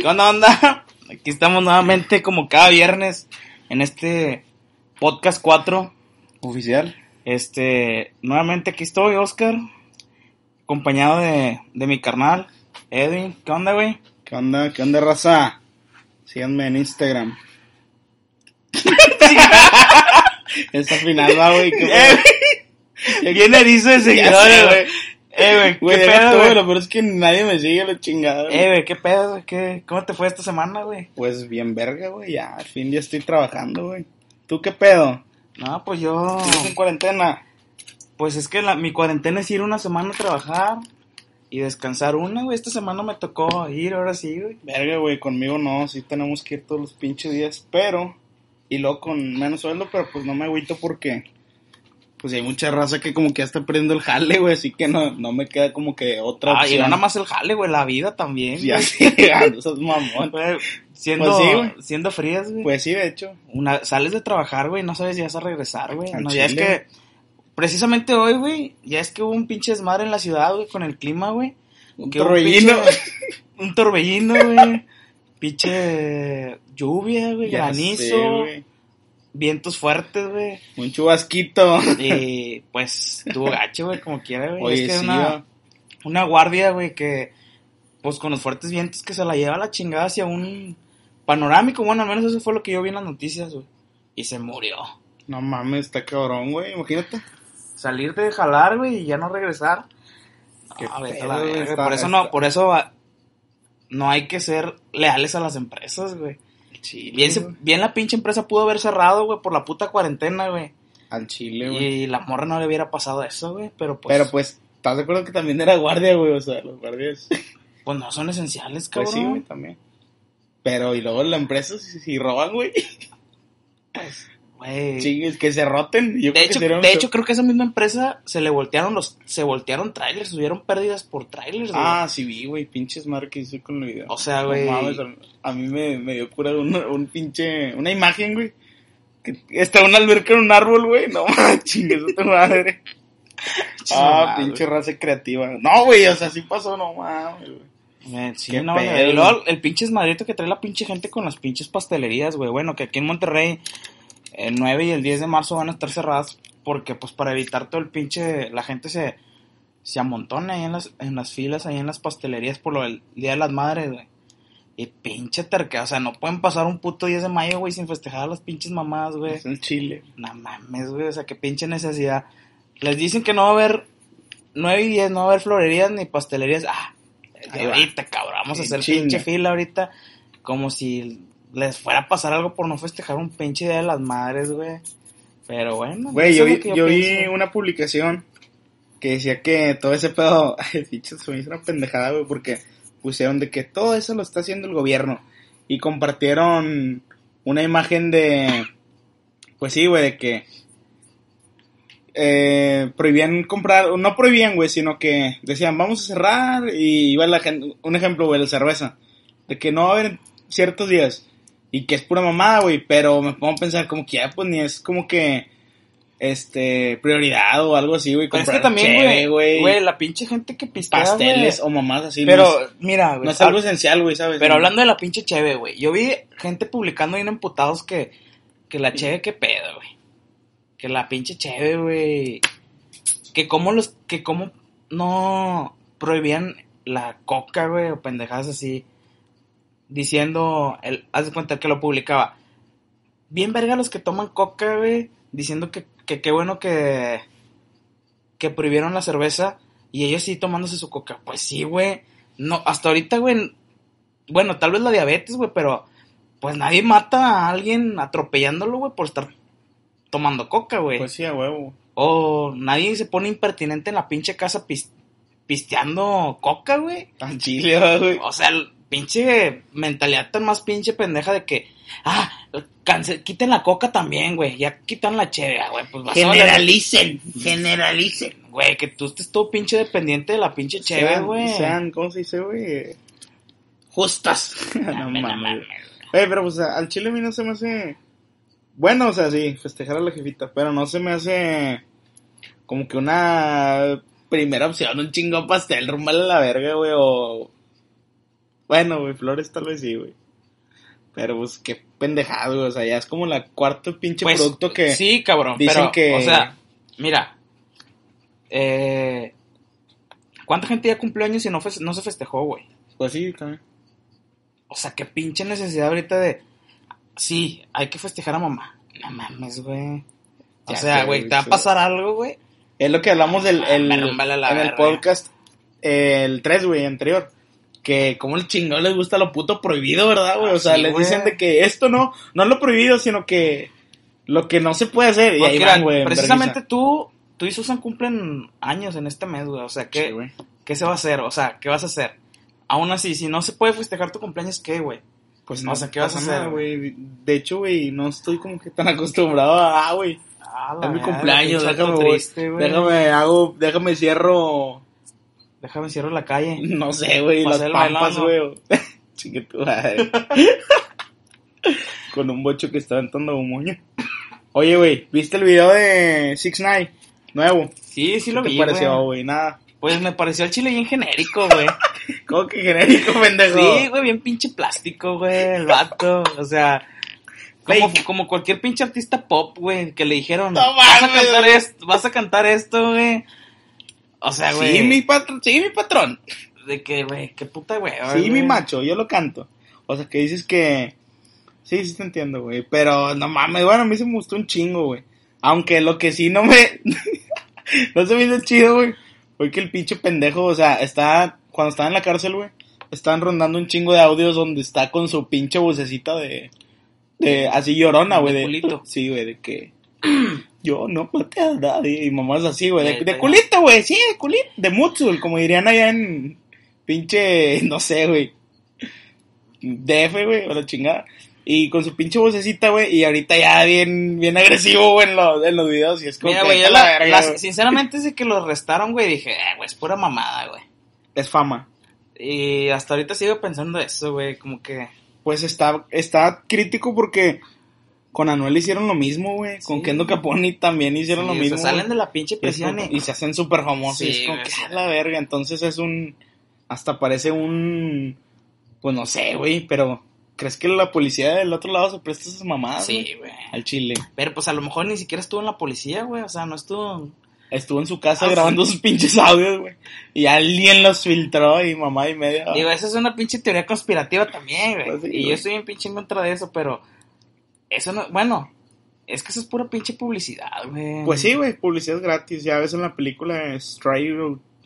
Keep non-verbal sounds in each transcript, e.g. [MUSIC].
¿Qué onda, onda? Aquí estamos nuevamente como cada viernes en este podcast 4 Oficial. Este, nuevamente aquí estoy, Oscar, acompañado de, de mi carnal, Edwin. ¿Qué onda, güey? ¿Qué onda? ¿Qué onda, raza? Síganme en Instagram. [LAUGHS] Esa final va, güey. Bien erizo de seguidores, güey. Eh, güey, ¿qué pedo, güey? Lo peor es que nadie me sigue la chingada. güey. Eh, güey, ¿qué pedo, güey? ¿Qué- ¿Cómo te fue esta semana, güey? Pues bien verga, güey. Ya, al fin ya estoy trabajando, güey. ¿Tú qué pedo? No, pues yo... ¿Estás en cuarentena? Pues es que la, mi cuarentena es ir una semana a trabajar y descansar una, güey. Esta semana me tocó ir, ahora sí, güey. Verga, güey, conmigo no. Sí tenemos que ir todos los pinches días, pero... Y luego con menos sueldo, pero pues no me agüito porque... Pues hay mucha raza que como que ya está perdiendo el jale, güey. Así que no, no me queda como que otra Ah, y opción. no nada más el jale, güey, la vida también. Ya [LAUGHS] sí, sos [LAUGHS] mamón. Güey, siendo, Pues sí, siendo frías, güey. Pues sí, de hecho. Una, sales de trabajar, güey, no sabes si vas a regresar, güey. Ya es que, precisamente hoy, güey, ya es que hubo un pinche desmadre en la ciudad, güey, con el clima, güey. Un torbellino. Un torbellino, güey. pinche lluvia, güey, [LAUGHS] granizo, sé, güey. Vientos fuertes, güey. Un chubasquito. Y pues tuvo gacho, güey, como quiera, güey. Oye, es que sí, una, guardia, güey, que pues con los fuertes vientos que se la lleva la chingada hacia un panorámico. Bueno, al menos eso fue lo que yo vi en las noticias, güey. Y se murió. No mames, está cabrón, güey. Imagínate. Salir de jalar, güey, y ya no regresar. Qué No, pedo, la güey, por eso no, por eso no hay que ser leales a las empresas, güey. Sí, Bien, se- bien la pinche empresa pudo haber cerrado, güey, por la puta cuarentena, güey. Al chile, güey. Y la morra no le hubiera pasado eso, güey. Pero pues, Pero pues, ¿estás de acuerdo que también era guardia, güey? O sea, los guardias. [LAUGHS] pues no son esenciales, Pues cabrón. sí, güey, también. Pero, y luego la empresa, si, si roban, güey. Güey. Sí, es que se roten. Yo De creo que hecho, sería de hecho, creo que a esa misma empresa se le voltearon los, se voltearon trailers, tuvieron pérdidas por trailers, güey. Ah, sí vi, güey, pinches madre que hice con el video. O sea, No güey. mames, a mí me, me dio cura un, un pinche, una imagen, güey. Que está una alberca en un árbol, güey. No mames, [LAUGHS] chingue tu madre. [LAUGHS] Ah, pinche raza creativa. No, güey, o sea, sí pasó, no mames, güey. Eh, sí, no, pedo, güey. Y güey. luego el pinche esmadrito que trae la pinche gente con las pinches pastelerías, güey. Bueno, que aquí en Monterrey el 9 y el 10 de marzo van a estar cerradas porque, pues, para evitar todo el pinche... La gente se, se amontona ahí en las, en las filas, ahí en las pastelerías por lo del Día de las Madres, güey. Y pinche terca, o sea, no pueden pasar un puto 10 de mayo, güey, sin festejar a las pinches mamadas, güey. Es el chile. No mames, güey, o sea, qué pinche necesidad. Les dicen que no va a haber 9 y 10, no va a haber florerías ni pastelerías. Ah, ahorita, cabrón, vamos a hacer pinche fila ahorita. Como si les fuera a pasar algo por no festejar un pinche día de las madres, güey. Pero bueno. Güey, yo, vi, yo vi una publicación que decía que todo ese pedo, [LAUGHS] ay, se me hizo una pendejada, güey, porque pusieron de que todo eso lo está haciendo el gobierno. Y compartieron una imagen de, pues sí, güey, de que eh, prohibían comprar, no prohibían, güey, sino que decían, vamos a cerrar, y iba la gente, un ejemplo, güey, la cerveza, de que no va a haber ciertos días, y que es pura mamada, güey, pero me pongo a pensar como que ya, pues, ni es como que, este, prioridad o algo así, güey, Pero es que también, güey, güey, la pinche gente que pistea, pasteles o mamás así, Pero, no es, mira, güey. no es algo esencial, güey, ¿sabes? Pero hablando de la pinche cheve, güey. Yo vi gente publicando bien emputados que, que la cheve, qué pedo, güey. Que la pinche cheve, güey. Que como los, que como no prohibían la coca, güey, o pendejadas así. Diciendo, el, haz de cuenta que lo publicaba. Bien verga los que toman coca, güey. Diciendo que, que qué bueno que, que prohibieron la cerveza. Y ellos sí tomándose su coca. Pues sí, güey. No, hasta ahorita, güey, bueno, tal vez la diabetes, güey, pero pues nadie mata a alguien atropellándolo, güey, por estar tomando coca, güey. Pues sí, a huevo. o nadie se pone impertinente en la pinche casa pis- pisteando coca, güey. Al chile, güey. O sea, pinche mentalidad tan más pinche pendeja de que, ah, quiten la coca también, güey. Ya quitan la cheve, güey. Pues vas a valer- Generalicen, generalicen. Güey, que tú estés todo pinche dependiente de la pinche cheve, Sean- güey. Sean, ¿cómo se dice, güey? Justas. [LAUGHS] no Mames. Güey, pero pues al chile a mí no se me hace. Bueno, o sea, sí, festejar a la jefita, pero no se me hace como que una primera opción, un chingo pastel, rumbale a la verga, güey, o. Bueno, güey, flores tal vez sí, güey. Pero pues qué pendejado, güey, o sea, ya es como la cuarto pinche Pues, producto que. Sí, cabrón, dicen pero, que- o sea, mira, eh, ¿cuánta gente ya cumplió años y no, no se festejó, güey? Pues sí, también. O sea, qué pinche necesidad ahorita de, sí, hay que festejar a mamá. No mames, güey. O Ya sea, güey, te va a pasar algo, güey. Es lo que hablamos del Ah, el- en el verga. podcast, el 3, güey, anterior. Que como el chingón les gusta lo puto prohibido, ¿verdad, güey? O sea, sí, les güey. dicen de que esto no, no es lo prohibido, sino que lo que no se puede hacer. Y ahí van, güey, en precisamente tú, tú y Susan cumplen años en este mes, güey. O sea, ¿qué, Sí, güey. ¿qué se va a hacer? O sea, ¿qué vas a hacer? Aún así, si no se puede festejar tu cumpleaños, ¿qué, güey? Pues O no, sea, ¿qué vas a hacer, güey? De hecho, güey, no estoy como que tan acostumbrado a, ah, güey, Ah, es mi cumpleaños, déjame, triste, güey. déjame, hago, déjame cierro, Déjame cierro la calle. [LAUGHS] no sé, güey, las pampas, güey. [LAUGHS] [LAUGHS] Con un bocho que está aventando humo. Oye, güey, ¿viste el video de Six Nine nuevo? Sí, sí lo ¿Qué vi, te pareció, güey. Nada. Pues me pareció el chile bien genérico, güey. ¿Cómo que genérico, pendejo? sí, güey, bien pinche plástico, güey, el vato. O sea, como, cualquier pinche artista pop, güey, que le dijeron, No vas a cantar esto, vas a cantar esto, güey. O sea, güey. Sí, mi patrón, sí, mi patrón. De que, güey, qué puta, güey. Sí, mi macho, yo lo canto. O sea, que dices que... Sí, sí te entiendo, güey. Pero no mames, bueno, a mí se me gustó un chingo, güey. Aunque lo que sí no me... [LAUGHS] no se me hizo chido, güey. Fue que el pinche pendejo, o sea, está... Cuando estaba en la cárcel, güey. Estaban rondando un chingo de audios donde está con su pinche vocecita de... De así llorona, güey. De De. [LAUGHS] Sí, güey, de que... [CLEARS THROAT] Yo no maté a nadie. Y mamás así, güey. De, Neta, de ya. culito, güey. Sí, de culito. De Mutsul, como dirían allá en... Pinche... No sé, güey. DF, güey, o la chingada. Y con su pinche vocecita, güey, y ahorita ya bien, bien agresivo, güey, en los, en los videos. Y es como Mira, que, güey, "Vete yo a la la- verga, la- güey". sinceramente desde que lo arrestaron, güey, dije, eh, güey, es pura mamada, güey. Es fama. Y hasta ahorita sigo pensando eso, güey, como que... Pues está, está crítico porque con Anuel hicieron lo mismo, güey. Con Sí. Kendo Caponi también hicieron sí, lo o sea, mismo. salen de la pinche y, como- y... y se hacen súper famosos. y Sí, es como que a la verga. Entonces es un. Hasta parece un. Pues no sé, güey, pero. ¿Crees que la policía del otro lado se presta a esas mamadas? güey? Sí, güey. Al chile. Pero pues a lo mejor ni siquiera estuvo en la policía, güey. O sea, no estuvo. Estuvo en su casa Ah, grabando sus pinches audios, güey. Y alguien los filtró y mamá y media. Digo, esa es una pinche teoría conspirativa también, güey. Pues y yo estoy bien pinche en contra de eso, pero. Eso no. Bueno, es que eso es pura pinche publicidad, güey. Pues sí, güey, publicidad gratis. Ya ves en la película Stray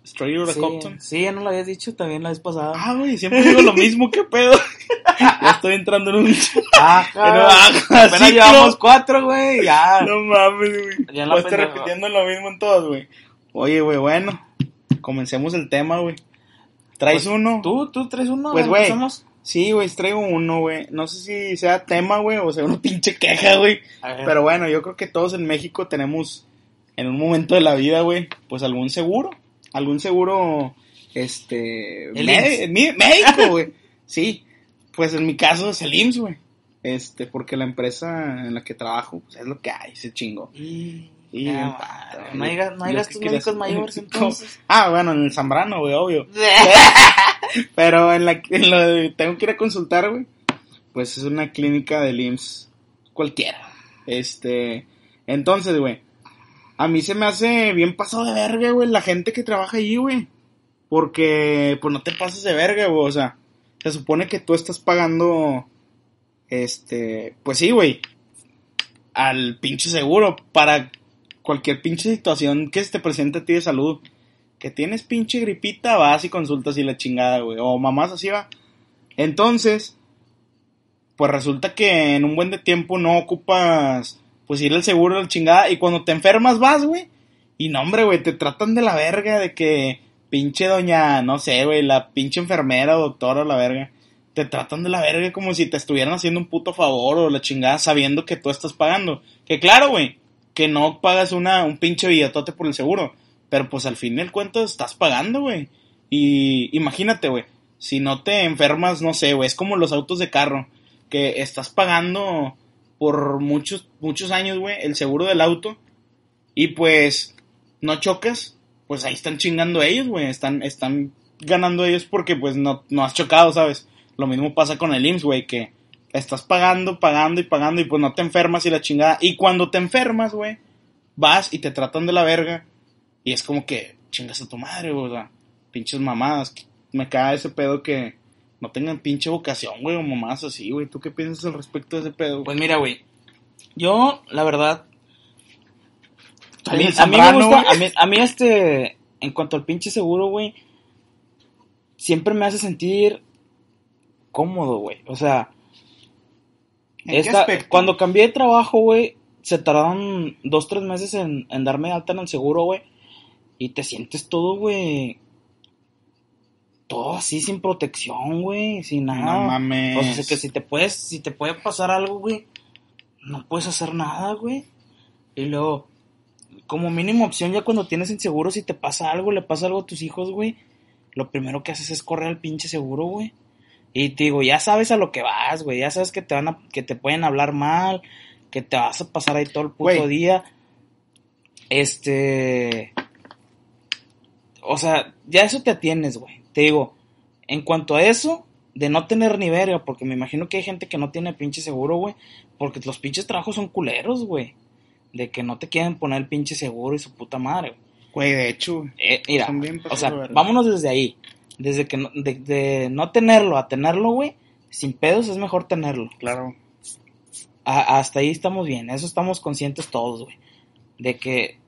Stray Sí, Compton. sí, ya no lo habías dicho también la vez pasada. Ah, güey, siempre digo lo mismo, qué pedo. [LAUGHS] ya estoy entrando en un. Ah, Pero, apenas ciclo. llevamos cuatro, güey. Ya. No mames, güey. Ya pendejo. repitiendo lo mismo en todos, güey. Oye, güey, bueno. Comencemos el tema, güey. ¿Traes Pues, uno? ¿Tú, tú traes uno? Pues, güey. ¿Empezamos? Sí, güey, traigo uno, güey. No sé si sea tema, güey, o sea una [LAUGHS] pinche queja, güey. Pero bueno, yo creo que todos en México tenemos en un momento de la vida, güey, pues algún seguro. Algún seguro, este... Médico, [LAUGHS] güey. Sí, pues en mi caso es el IMSS, güey. Este, porque la empresa en la que trabajo, pues es lo que hay, se chingo. Y güey. no hay, no hay gastos médicos mayores, [LAUGHS] entonces. Ah, bueno, en el Zambrano, güey, obvio. [LAUGHS] Pero en la en lo de tengo que ir a consultar, güey. Pues es una clínica del IMSS cualquiera. Este, entonces, güey, a mí se me hace bien pasado de verga, güey, la gente que trabaja allí, güey. Porque pues no te pases de verga, güey, o sea, se supone que tú estás pagando este, pues sí, güey, al pinche seguro para cualquier pinche situación que se te presente a ti de salud. Que tienes pinche gripita, vas y consultas y la chingada, güey. O mamás así va. Entonces, pues resulta que en un buen de tiempo no ocupas, pues ir al seguro la chingada. Y cuando te enfermas vas, güey. Y no, hombre, güey, te tratan de la verga, de que pinche doña, no sé, güey, la pinche enfermera doctora la verga, te tratan de la verga como si te estuvieran haciendo un puto favor o la chingada sabiendo que tú estás pagando. Que claro, güey, que no pagas una, un pinche billetote por el seguro, pero pues al fin del cuento estás pagando, güey. Y imagínate, güey, si no te enfermas, no sé, güey, es como los autos de carro, que estás pagando por muchos, muchos años, güey, el seguro del auto y pues no chocas, pues ahí están chingando ellos, güey, están, están ganando ellos porque pues no, no has chocado, ¿sabes? Lo mismo pasa con el IMSS, güey, que estás pagando, pagando y pagando y pues no te enfermas y la chingada. Y cuando te enfermas, güey, vas y te tratan de la verga y es como que chingas a tu madre, güey, o sea, pinches mamadas. Me cae ese pedo que no tengan pinche vocación, güey, o mamadas así, güey. ¿Tú qué piensas al respecto de ese pedo? Pues mira, güey. Yo, la verdad. A mí, El a mí me gusta. güey. A mí, a mí este. En cuanto al pinche seguro, güey. Siempre me hace sentir. Cómodo, güey. O sea. ¿En qué esta- aspecto? cuando cambié de trabajo, güey. Se tardaron dos, tres meses en, en darme de alta en el seguro, güey. Y te sientes todo, güey. Todo así sin protección, güey. Sin nada. No mames. O sea, que si te puedes, si te puede pasar algo, güey, no puedes hacer nada, güey. Y luego, como mínima opción, ya cuando tienes inseguro, si te pasa algo, le pasa algo a tus hijos, güey, lo primero que haces es correr al pinche seguro, güey. Y te digo, ya sabes a lo que vas, güey, ya sabes que te van a, que te pueden hablar mal, que te vas a pasar ahí todo el puto Güey. día. Este, o sea, ya eso te atienes, güey. Te digo, en cuanto a eso, de no tener ni verga, porque me imagino que hay gente que no tiene pinche seguro, güey, porque los pinches trabajos son culeros, güey. De que no te quieren poner el pinche seguro y su puta madre, güey. Güey, de hecho, Eh, mira, o sea, vámonos desde ahí. Desde que no, de, de no tenerlo a tenerlo, güey, sin pedos es mejor tenerlo. claro. A- hasta ahí estamos bien, eso estamos conscientes todos, güey. De que,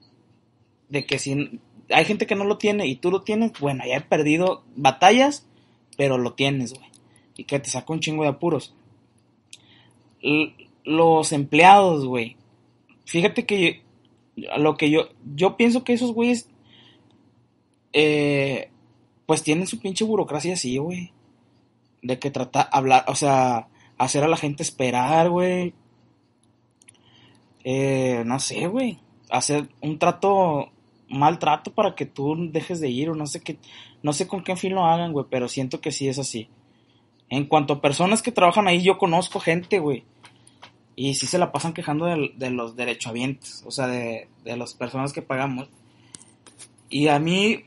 de que si hay gente que no lo tiene y tú lo tienes, bueno, ya he perdido batallas, pero lo tienes, güey. Y que te saca un chingo de apuros. L- los empleados, güey. Fíjate que yo- lo que yo, yo pienso que esos güeyes, eh, pues tienen su pinche burocracia así, güey. De que trata, hablar, o sea, hacer a la gente esperar, güey. Eh, no sé, güey. Hacer un trato, mal trato para que tú dejes de ir o no sé qué, no sé con qué fin lo hagan, güey, pero siento que sí es así. En cuanto a personas que trabajan ahí, yo conozco gente, güey. Y sí se la pasan quejando de, de los derechohabientes, o sea, de, de las personas que pagamos. Y a mí,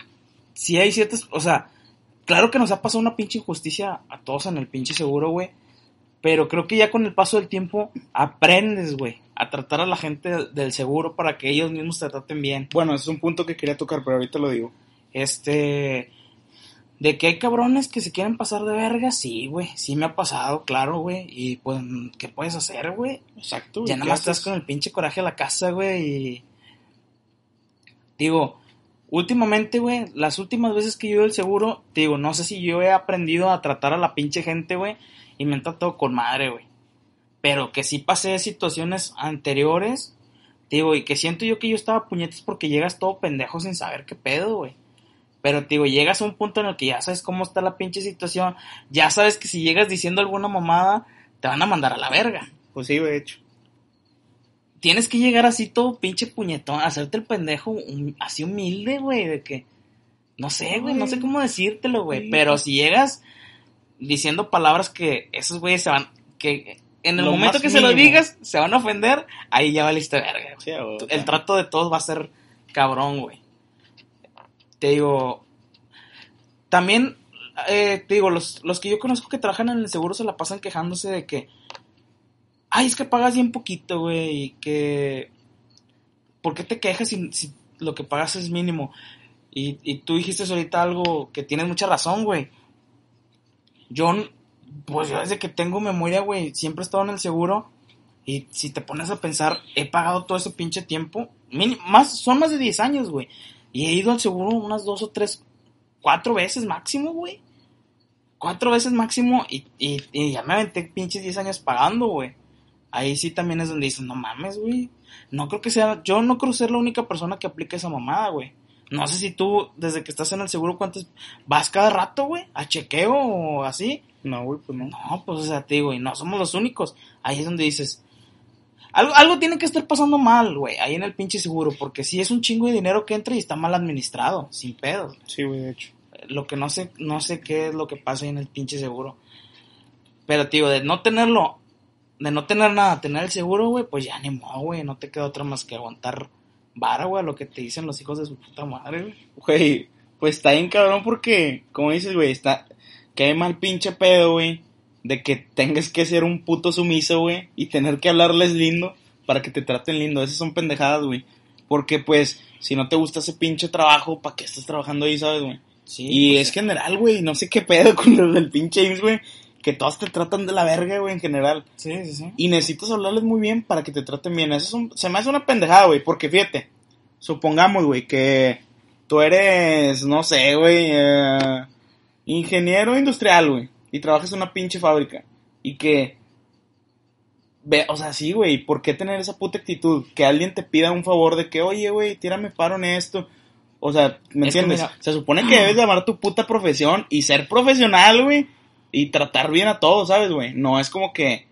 sí hay ciertas, o sea, claro que nos ha pasado una pinche injusticia a todos en el pinche seguro, güey. Pero creo que ya con el paso del tiempo aprendes, güey, a tratar a la gente del- seguro para que ellos mismos te traten bien. Bueno, ese es un punto que quería tocar, pero ahorita lo digo. Este. De que hay cabrones que se quieren pasar de verga, sí, güey. Sí me ha pasado, claro, güey. Y pues, ¿qué puedes hacer, güey? Exacto. Ya nada más estás con el pinche coraje a la casa, güey. Y. Digo, últimamente, güey, las últimas veces que yo ido al seguro, te digo, no sé si yo he aprendido a tratar a la pinche gente, güey. Y me han tratado con madre, güey. Pero que sí pasé situaciones anteriores, te digo, y que siento yo que yo estaba puñetes porque llegas todo pendejo sin saber qué pedo, güey. Pero te digo, llegas a un punto en el que ya sabes cómo está la pinche situación, ya sabes que si llegas diciendo alguna mamada, te van a mandar a la verga Pues sí, de hecho. Tienes que llegar así todo pinche puñetón, hacerte el pendejo así humilde, güey, de que no sé, güey, no sé cómo decírtelo, güey, Sí. pero si llegas diciendo palabras que esos güeyes se van que en el Lo momento que se lo digas se van a ofender, ahí ya valiste verga. Sí, El trato de todos va a ser cabrón, güey. Te digo, también, eh, te digo, los, los que yo conozco que trabajan en el seguro se la pasan quejándose de que, ay, es que pagas bien poquito, güey, y que, ¿por qué te quejas si, lo que pagas es mínimo? Y, y tú dijiste ahorita algo que tienes mucha razón, güey. Yo, pues yo desde que tengo memoria, güey, siempre he estado en el seguro. Y si te pones a pensar, he pagado todo ese pinche tiempo. mini- más, son más de 10 años, güey. Y he ido al seguro unas dos o tres, cuatro veces máximo, güey. Cuatro veces máximo y ya me aventé pinches 10 años pagando, güey. Ahí sí también es donde dicen, no mames, güey. No creo que sea, yo no creo ser la única persona que aplique esa mamada, güey. No sé si tú, desde que estás en el seguro, ¿cuántas vas cada rato, güey? ¿A chequeo o así? No, güey, pues no. No, pues o sea, te digo, y no somos los únicos. Ahí es donde dices, algo, algo tiene que estar pasando mal, güey, ahí en el pinche seguro, porque si es un chingo de dinero que entra y está mal administrado, sin pedos. Sí, güey, de hecho. Lo que no sé, no sé qué es lo que pasa ahí en el pinche seguro. Pero, tío, de no tenerlo, de no tener nada, tener el seguro, güey, pues ya ni modo, güey, no te queda otra más que aguantar vara, güey, lo que te dicen los hijos de su puta madre, güey. Güey, pues está bien cabrón porque, como dices, güey, está... Qué mal pinche pedo, güey. De que tengas que ser un puto sumiso, güey. Y tener que hablarles lindo para que te traten lindo. Esas son pendejadas, güey. Porque, pues, si no te gusta ese pinche trabajo, ¿para qué estás trabajando ahí, sabes, güey? Sí, y pues, es general, güey. No sé qué pedo [LAUGHS] con los del pinche IMSS, güey. Que todos te tratan de la verga, güey, en general. Sí, sí, sí. Y necesitas hablarles muy bien para que te traten bien. Eso es un- se me hace una pendejada, güey. Porque fíjate, supongamos, güey, que tú eres, no sé, güey, eh, ingeniero industrial, güey. Y trabajas en una pinche fábrica. Y que. Ve, o sea, sí, güey. ¿Por qué tener esa puta actitud? Que alguien te pida un favor de que, oye, güey, tírame paro en esto. O sea, ¿me Es que entiendes? mira- Se supone que debes de amar tu puta profesión y ser profesional, güey. Y tratar bien a todos, ¿sabes, güey? No es como que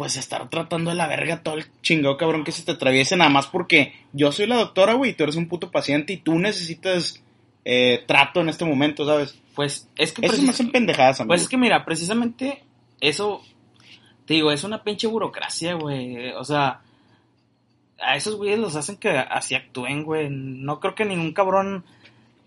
pues estar tratando de la verga todo el chingado cabrón que se te atraviese nada más porque yo soy la doctora, güey, y tú eres un puto paciente y tú necesitas eh, trato en este momento, ¿sabes? Pues es que Eso me hacen pendejadas, amigo. Pues es que mira, precisamente eso, te digo, es una pinche burocracia, güey. O sea, a esos güeyes los hacen que así actúen, güey. No creo que ningún cabrón,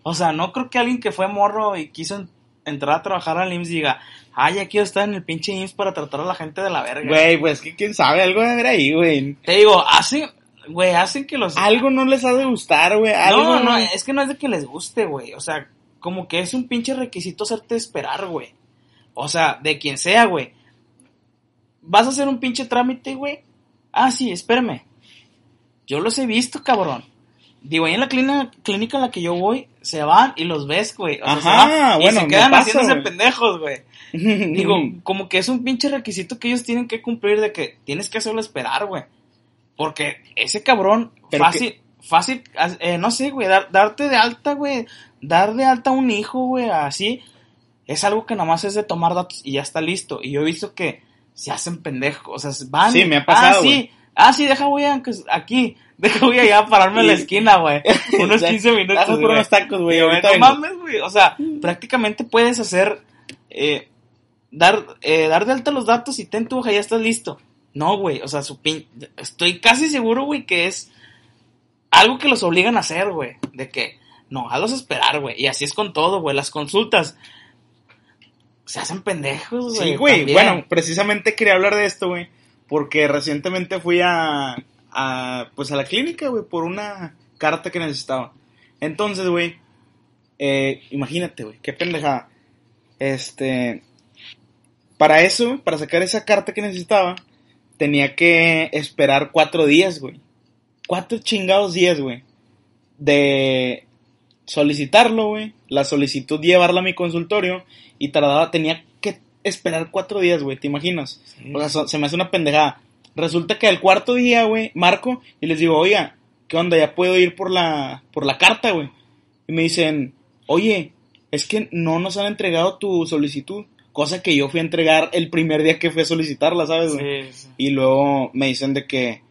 o sea, no creo que alguien que fue morro y quiso entrar a trabajar al IMSS diga, ay, ya quiero estar en el pinche IMSS para tratar a la gente de la verga. Güey, pues que quién sabe, algo de haber ahí, güey. Te digo, hacen, güey, hacen que los... Algo no les ha de gustar, güey. No, no, es que no es de que les guste, güey. O sea, como que es un pinche requisito hacerte esperar, güey. O sea, de quien sea, güey. Vas a hacer un pinche trámite, güey. Ah, sí, espérame. Yo los he visto, cabrón. Digo, ahí en la clínica, clínica en la que yo voy, se van y los ves, güey. O sea, se Ajá, van bueno, y se quedan haciéndose pendejos, güey. [LAUGHS] Digo, como que es un pinche requisito que ellos tienen que cumplir de que tienes que hacerlo esperar, güey. Porque ese cabrón, Pero fácil, fácil, eh, no sé, güey, dar- darte de alta, güey, dar de alta a un hijo, güey, así, es algo que nomás es de tomar datos y ya está listo. Y yo he visto que se hacen pendejos, o sea, van. Sí, me ha pasado, Ah, sí. Ah, sí, deja, güey, aunque- aquí, [LAUGHS] deja, allá a pararme en la esquina, güey. [LAUGHS] Unos Ya, 15 minutos. Por unos tacos, güey. No mames, güey. O sea, prácticamente puedes hacer. eh, dar, eh, dar de alta los datos y ten tu hoja, ya estás listo. No, güey. O sea, su pin... estoy casi seguro, güey, que es algo que los obligan a hacer, güey. De que, no, hazlos esperar, güey. Y así es con todo, güey. Las consultas se hacen pendejos, güey. Sí, güey. Bueno, precisamente quería hablar de esto, güey. Porque recientemente fui a, a, pues a la clínica, güey, por una carta que necesitaba. Entonces, güey, eh, imagínate, güey, qué pendejada. Este, para eso, para sacar esa carta que necesitaba, tenía que esperar cuatro días, güey. Cuatro chingados días, güey. De solicitarlo, güey. La solicitud llevarla a mi consultorio y tardaba, tenía esperar cuatro días, güey, ¿te imaginas? Sí. O sea, so- se me hace una pendejada. Resulta que al cuarto día, güey, marco y les digo, oiga, ¿qué onda? Ya puedo ir por la, por la carta, güey. Y me dicen, oye, es que no nos han entregado tu solicitud. Cosa que yo fui a entregar el primer día que fui a solicitarla, ¿sabes, güey? Sí, sí. Y luego me dicen de que,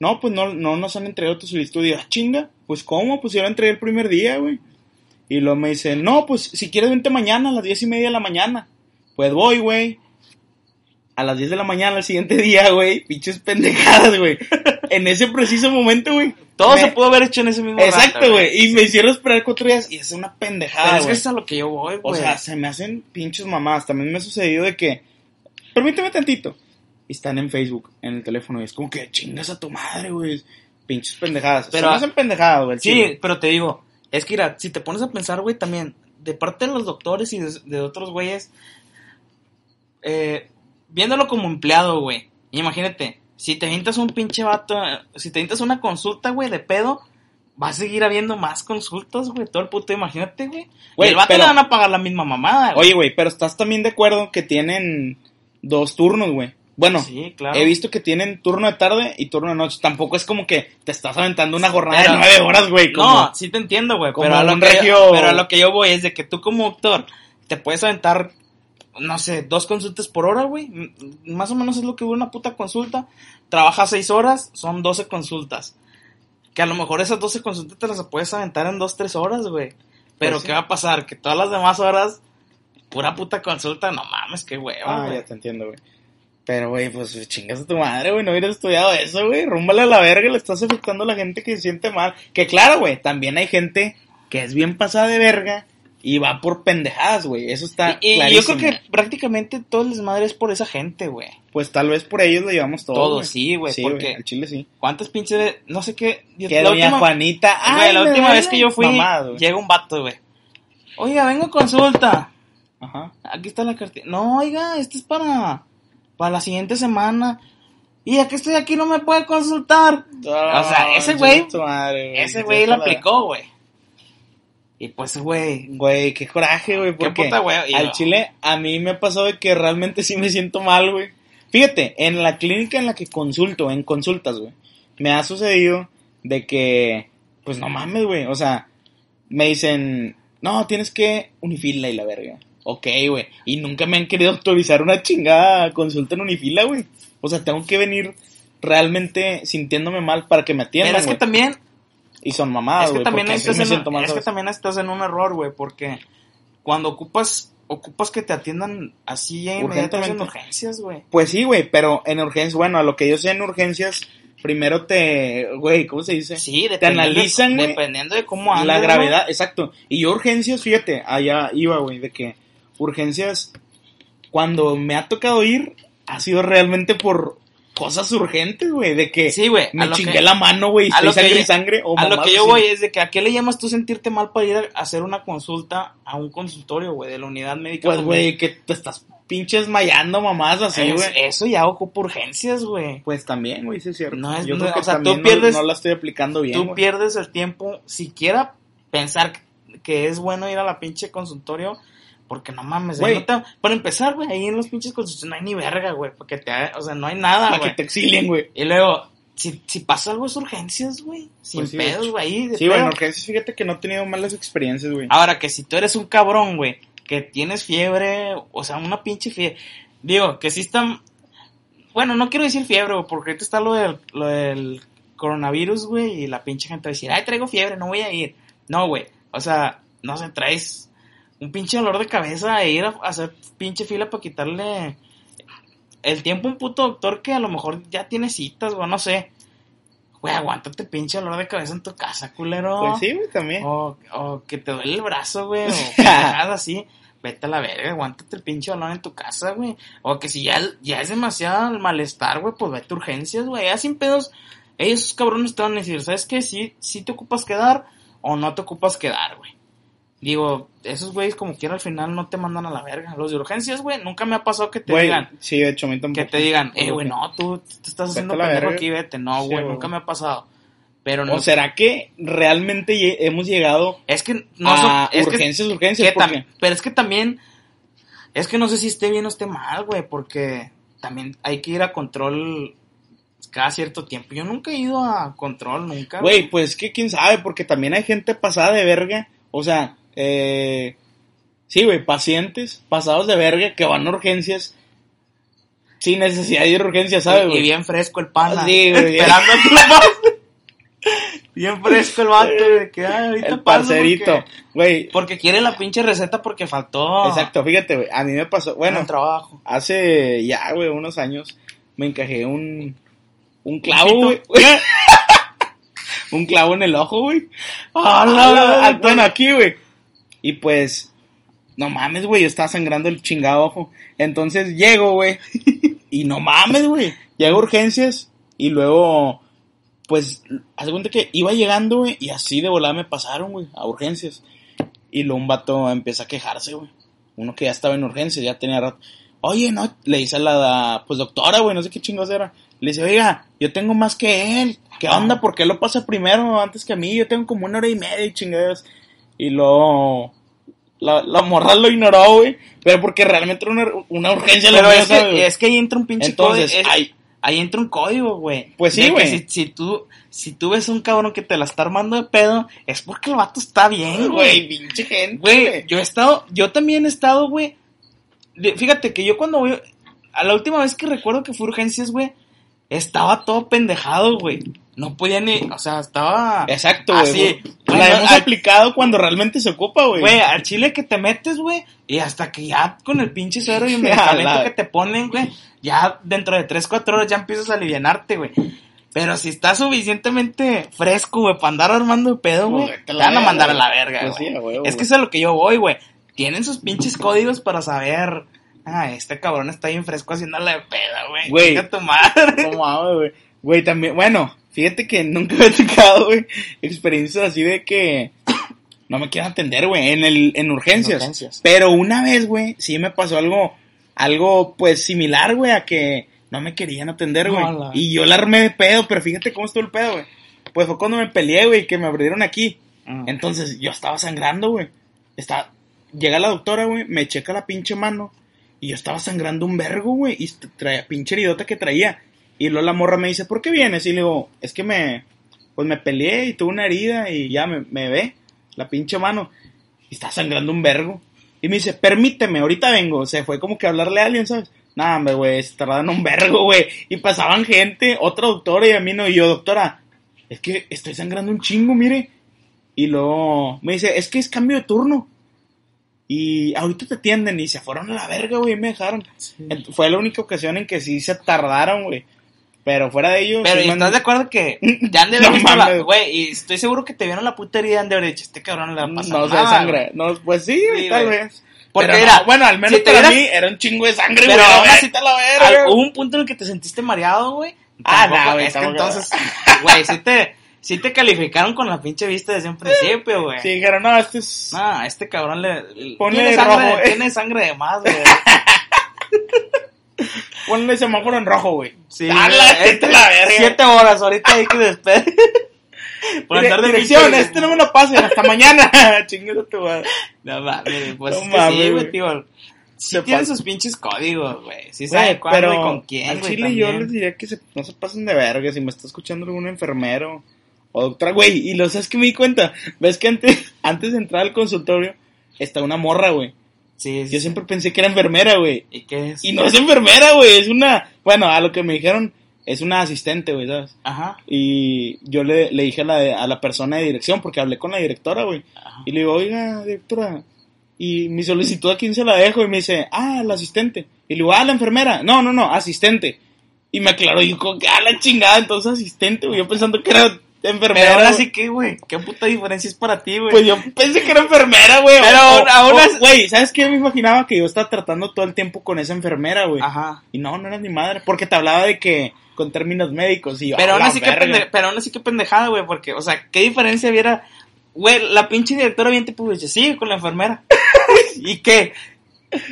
no, pues no, no nos han entregado tu solicitud. Y yo, "Ah, chinga, pues ¿cómo? Pues yo la entregué el primer día, güey. Y luego me dicen, no, pues si quieres vente mañana a las diez y media de la mañana. Pues voy, güey. A las 10 de la mañana al siguiente [LAUGHS] día, güey. Pinches pendejadas, güey. en ese preciso momento, güey. Todo me- se pudo haber hecho en ese mismo Exacto, güey. Y me hicieron esperar cuatro días y es una Pero pendejada, es que güey. es a lo que yo voy, O güey. sea, se me hacen pinches mamás. También me ha sucedido de que. Permíteme tantito. Y están en Facebook, en el teléfono. Y es como que chingas a tu madre, güey. Pinches pendejadas. Pero- se me hacen pendejadas, güey. Sí, chile. pero te digo, es que mira, si te pones a pensar, güey, también, de parte de los doctores y de, de otros güeyes, eh, viéndolo como empleado, güey, imagínate, si te avientas un pinche vato, si te avientas una consulta, güey, de pedo, va a seguir habiendo más consultas, güey, todo el puto, imagínate, güey. El vato pero- le van a pagar la misma mamada, güey. Oye, güey, pero estás también de acuerdo que tienen dos turnos, güey. Bueno, Sí, claro. he visto que tienen turno de tarde y turno de noche. Tampoco es como que te estás aventando una jornada Pero- de nueve horas, güey. como- No, sí te entiendo, güey. Pero, a lo que yo- pero a lo que yo voy es de que tú como doctor te puedes aventar, no sé, dos consultas por hora, güey. Más o menos es lo que dura una puta consulta. Trabajas seis horas, son 12 consultas. Que a lo mejor esas 12 consultas te las puedes aventar en dos, tres horas, güey. Pero Pues sí. ¿qué va a pasar? Que todas las demás horas, pura puta consulta, no mames, qué hueva, Ah, ya te entiendo, güey. Pero, güey, pues chingas a tu madre, güey. No hubieras estudiado eso, güey. Rúmbale a la verga. Le estás afectando a la gente que se siente mal. Que claro, güey. También hay gente que es bien pasada de verga y va por pendejadas, güey. Eso está Y, y yo creo que prácticamente todo el desmadre es por esa gente, güey. Pues tal vez por ellos lo llevamos todo. Todo, güey. sí, güey, Sí, porque- al chile sí. ¿Cuántas pinches de, no sé qué? yo- Que la doña última- Juanita. Güey, ay, la me última vez que yo fui, llega un vato, güey. Oiga, vengo a consulta. Ajá. Aquí está la cartilla. No, oiga, esto es para, para la siguiente semana. Y ya que estoy aquí no me puede consultar. O sea, ese güey-. Ese güey la la- aplicó, güey. Y pues, güey. Güey, qué coraje, güey, porque puta, güey, y al chile a mí me pasó de que realmente sí me siento mal, güey. Fíjate, en la clínica en la que consulto, en consultas, güey, me ha sucedido de que, pues no mames, güey, o sea, me dicen, no, tienes que unifila y la verga. Ok, güey, y nunca me han querido autorizar una chingada consulta en unifila, güey. O sea, tengo que venir realmente sintiéndome mal para que me atiendan, Pero es que también, Y son mamadas, es que también estás en, mal, es que también estás en un error, güey, porque cuando ocupas, ocupas que te atiendan así ya inmediatamente en urgencias, güey. Pues sí, güey, pero en urgencias, bueno, a lo que yo sé en urgencias, primero te, güey, ¿cómo se dice? Sí, te analizan, güey, dependiendo de cómo andes, la gravedad, exacto. Y yo urgencias, fíjate, allá iba, güey, de que urgencias, cuando me ha tocado ir, ha sido realmente por cosas urgentes, güey, de que Sí, güey. me chingué que- la mano, güey, estoy que sangre y sangre, o A lo que yo así. voy es de que a qué le llamas tú sentirte mal para ir a hacer una consulta a un consultorio, güey, de la unidad médica. Pues, güey, que te estás pinches mayando mamás así, Es- güey. eso ya ocupa urgencias, güey. Pues también, güey, sí es cierto. No es- yo no- creo que o sea, tú no- pierdes- no, la estoy aplicando bien, Tú pierdes el tiempo, siquiera pensar que es bueno ir a la pinche consultorio, porque no mames, Güey. no te- para empezar, güey, ahí en los pinches consultorios no hay ni verga, güey, porque te, o sea, no hay nada, Para que güey. te exilien, güey. Y luego, si, si pasa algo es urgencias, güey, sin Pues sí, de pedos, güey, ahí Sí, bueno, pedo. urgencias, fíjate que no he tenido malas experiencias, güey. Ahora que si tú eres un cabrón, güey, que tienes fiebre, o sea, una pinche fiebre. Digo, que sí está. Bueno, no quiero decir fiebre, güey, porque ahorita está lo del, lo del coronavirus, güey, y la pinche gente va a decir, ay, traigo fiebre, no voy a ir. No, güey, o sea, no se traes un pinche dolor de cabeza e ir a, hacer pinche fila para quitarle el tiempo a un puto doctor que a lo mejor ya tiene citas, güey, no sé. Güey, aguántate pinche dolor de cabeza en tu casa, culero. Pues sí, güey, también. O, o que te duele el brazo, güey, o [LAUGHS] pendejadas así. Vete a la verga, aguántate el pinche dolor en tu casa, güey. O que si ya, ya es demasiado el malestar, güey, pues vete a urgencias, güey. Ya sin pedos, ellos esos cabrones te van a decir, ¿sabes qué? Si, si te ocupas quedar o no te ocupas quedar, güey. Digo, esos güeyes como quiera al final no te mandan a la verga. Los de urgencias, güey, nunca me ha pasado que te Güey, digan, sí, de hecho, a mí tampoco. que te digan, eh, güey, no, tú te estás haciendo pendejo aquí, vete. No, Sí, güey, güey. nunca me ha pasado. Pero no, ¿O será que realmente hemos llegado es que no a son- es que- urgencias, urgencias? que porque- pero es que también, es que no sé si esté bien o esté mal, güey, porque también hay que ir a control cada cierto tiempo. Yo nunca he ido a control, nunca. Güey, pues que quién sabe, porque también hay gente pasada de verga. O sea, eh, sí, güey, pacientes pasados de verga que van a urgencias sin necesidad de ir a urgencias, ¿sabes, Y, y güey? bien fresco el pana. Sí, güey. Esperando a pase. Bien fresco el vato, güey, que ahorita El parcerito, güey. porque quiere la pinche receta porque faltó. Exacto, fíjate, güey, a mí me pasó, Bueno, bueno, el trabajo. hace ya, güey, unos años me encajé un un clavo, güey. [LAUGHS] un clavo en el ojo, güey. Ah, Ah, bueno, aquí, güey. Y pues, no mames, güey, yo estaba sangrando el chingado ojo. Entonces llego, güey. [LAUGHS] Y no mames, güey. Llego a urgencias y luego, pues, haz cuenta que iba llegando, güey, y así de volada me pasaron, güey, a urgencias. Y luego un vato empieza a quejarse, güey. Uno que ya estaba en urgencias, ya tenía rato. Oye, no, le dice a la, pues, doctora, güey, no sé qué chingos era. Le dice, oiga, yo tengo más que él. ¿Qué onda? ¿Por qué lo pasa primero antes que a mí? Yo tengo como una hora y media y chingadas. Y luego, La, la morra lo ignoró, güey. Pero porque realmente era una, una urgencia. Pero mío, es ¿sabes, que, es que ahí entra un pinche Entonces, código. es- ay. ahí entra un código, güey. Pues sí, güey. Si, si tú, si tú ves un cabrón que te la está armando de pedo, es porque el vato está bien, Güey, pinche gente. Güey, yo he estado, yo también he estado, güey. Fíjate que yo cuando voy, a la última vez que recuerdo que fue urgencias, güey, estaba todo pendejado, güey. No podía ni, o sea, estaba... Exacto, güey. Así, La hemos al- aplicado cuando realmente se ocupa, güey. Güey, al chile que te metes, güey, y hasta que ya con el pinche suero y [LAUGHS] el medicamento que te ponen, güey, ya dentro de 3, 4 horas ya empiezas a alivianarte, güey. Pero si estás suficientemente fresco, güey, para andar armando de pedo, güey, te van a mandar a la güey. verga, Pues sí, güey. es que eso es a lo que yo voy, güey. Tienen sus pinches códigos para saber, ah, este cabrón está bien fresco haciéndole de pedo, güey. Güey. Tu madre. ¿Cómo hago, güey? Güey, también, bueno, fíjate que nunca me he tocado, güey, experiencias así de que no me quieren atender, güey, en el, en urgencias. En urgencias. Pero una vez, güey, sí me pasó algo, algo, pues, similar, güey, a que no me querían atender, güey. Y yo la armé de pedo, pero fíjate cómo estuvo el pedo, güey. Pues fue cuando me peleé, güey, que me abrieron aquí. Mm. Entonces, yo estaba sangrando, güey. Estaba... Llega la doctora, güey, me checa la pinche mano. Y yo estaba sangrando un vergo, güey. Y traía pinche heridota que traía. Y luego la morra me dice, ¿por qué vienes? Y le digo, es que me... Pues me peleé y tuve una herida y ya me, me ve la pinche mano. Y está sangrando un vergo. Y me dice, permíteme, ahorita vengo. Se fue como que hablarle a alguien, ¿sabes? Nah, hombre, güey, se tardaron un vergo, güey. Y pasaban gente, otra doctora y a mí no. Y yo, doctora, es que estoy sangrando un chingo, mire. Y luego me dice, es que es cambio de turno. Y ahorita te atienden y se fueron a la verga, güey, y me dejaron. Fue la única ocasión en que sí se tardaron, güey. Pero fuera de ellos... Pero ¿y ¿estás de acuerdo que [LAUGHS] ya han de No haber visto la, güey, y estoy seguro que te vieron la puta herida, han de haber dicho, este cabrón le va a pasar No se nada, sangra. No, pues sí, Sí, tal güey. vez. Porque Pero era- no, bueno, al menos si para mí era un chingo de sangre, güey. no, hubo un punto en el que te sentiste mareado, güey. Ah, no, güey, Es que entonces, [LAUGHS] güey, sí te, sí te calificaron con la pinche vista desde un principio, güey. Sí, dijeron, no, este es... No, a este cabrón le... Ponle tiene, sangre, rojo, eh. tiene sangre de más, güey. [LAUGHS] Ponle semáforo en rojo, güey. Sí, Ah, la- este- la verga. Siete horas, ahorita hay que despedir. [LAUGHS] Por andar de dirección, este no me lo pasen, hasta mañana. [LAUGHS] Chingada tu madre. No mames, pues No es que sí, güey, tío. Sí Se sus pinches códigos, güey. Sí sabe cuándo pero y con quién, al güey, chile yo les diría que se- no se pasen de verga si me está escuchando algún enfermero o doctora, güey, y lo sabes que me di cuenta, ves que antes, [LAUGHS] antes de entrar al consultorio está una morra, güey. Sí, sí, Yo siempre pensé que era enfermera, güey. ¿Y qué es? Y no es enfermera, güey, es una, bueno, a lo que me dijeron, es una asistente, güey, ¿sabes? Ajá. Y yo le, le dije a la, a la persona de dirección, porque hablé con la directora, güey. Ajá. Y le digo, oiga, directora, y mi solicitud a quién se la dejo. Y me dice, ah, la asistente. Y le digo, ah, la enfermera. No, no, no, asistente. Y me aclaró, y que, ah, la chingada, entonces asistente, güey. Yo pensando que era enfermera. Pero ahora sí que, güey, ¿qué puta diferencia es para ti, güey? Pues yo pensé que era enfermera, güey. Pero O- así- Güey, ¿sabes qué? Me imaginaba que yo estaba tratando todo el tiempo con esa enfermera, güey. Ajá. Y no, no era mi madre. Porque te hablaba de que, con términos médicos. Y yo, Pero "A aún, así que verga". pende- pero aún así que pendejada, güey, porque, o sea, ¿qué diferencia hubiera? Güey, la pinche directora bien tipo dice, sí, con la enfermera. [LAUGHS] ¿Y qué?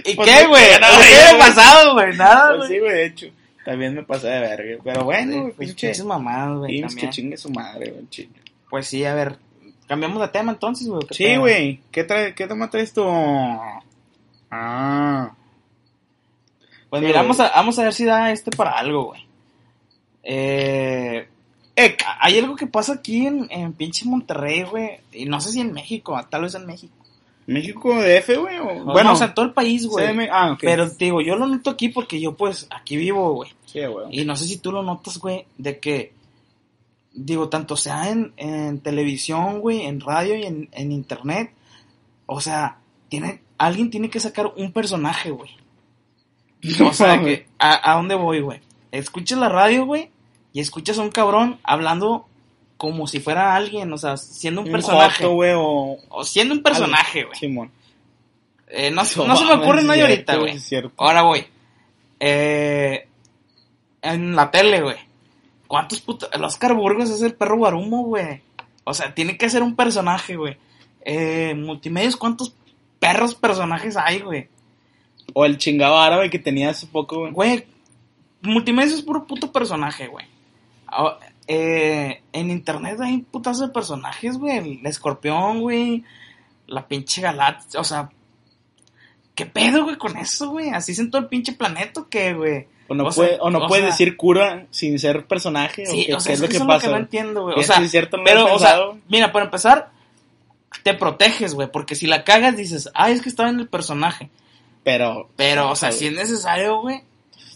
¿Y Pues qué, no, güey? nada, ¿Qué güey. pasado, güey? Nada, Pues güey. sí, güey, de hecho. También me pasé de verga. Pero bueno, güey, Pues, pinche. pinches mamadas, güey, que chingue su madre, güey. Pues sí, a ver, cambiamos de tema entonces, güey. ¿qué Sí, güey. ¿Qué, trae, ¿Qué tema traes tú? Ah. Pues Sí, mira, güey. vamos a, vamos a ver si da este para algo, güey. Eh, hay algo que pasa aquí en, en pinche Monterrey, güey. Y no sé si en México, tal vez en México. ¿México DF, güey? o- Bueno, o sea, todo el país, güey. Ah. Pero te digo, yo lo noto aquí porque yo, pues, aquí vivo, güey. Sí, güey. Y no sé si tú lo notas, güey, de que, digo, tanto sea en, en televisión, güey, en radio y en, en internet. O sea, tiene, alguien tiene que sacar un personaje, güey. [LAUGHS] O sea, que, ¿a, a dónde voy, güey? Escuchas la radio, güey, y escuchas a un cabrón hablando como si fuera alguien, o sea, siendo un, Un personaje. joto, güey, o... o siendo un personaje, güey. Simón. Eh, no, se- no se me ocurre nadie ahorita, güey. Ahora voy. Eh, en la tele, güey. ¿Cuántos putos? El Oscar Burgos es el perro guarumo, güey. O sea, tiene que ser un personaje, güey. Eh, multimedios, ¿cuántos perros personajes hay, güey? O el chingado árabe que tenía hace poco, güey. Güey, multimedios es puro puto personaje, güey. Eh, en internet hay putazo de personajes, güey. El escorpión, güey. La pinche galáctica. O sea, ¿Qué pedo, güey, con eso, güey? ¿Así es en todo el pinche planeta o qué, güey? O no, O sea, puede, o no o sea- decir cura sin ser personaje. Sí, o qué, o sea, es es lo que eso es pasa. lo que no entiendo, güey. O sea, es cierto, no pero, o sea, mira, para empezar, te proteges, güey, porque si la cagas dices, ay, es que estaba en el personaje. Pero. Pero, o sea, si es necesario, güey,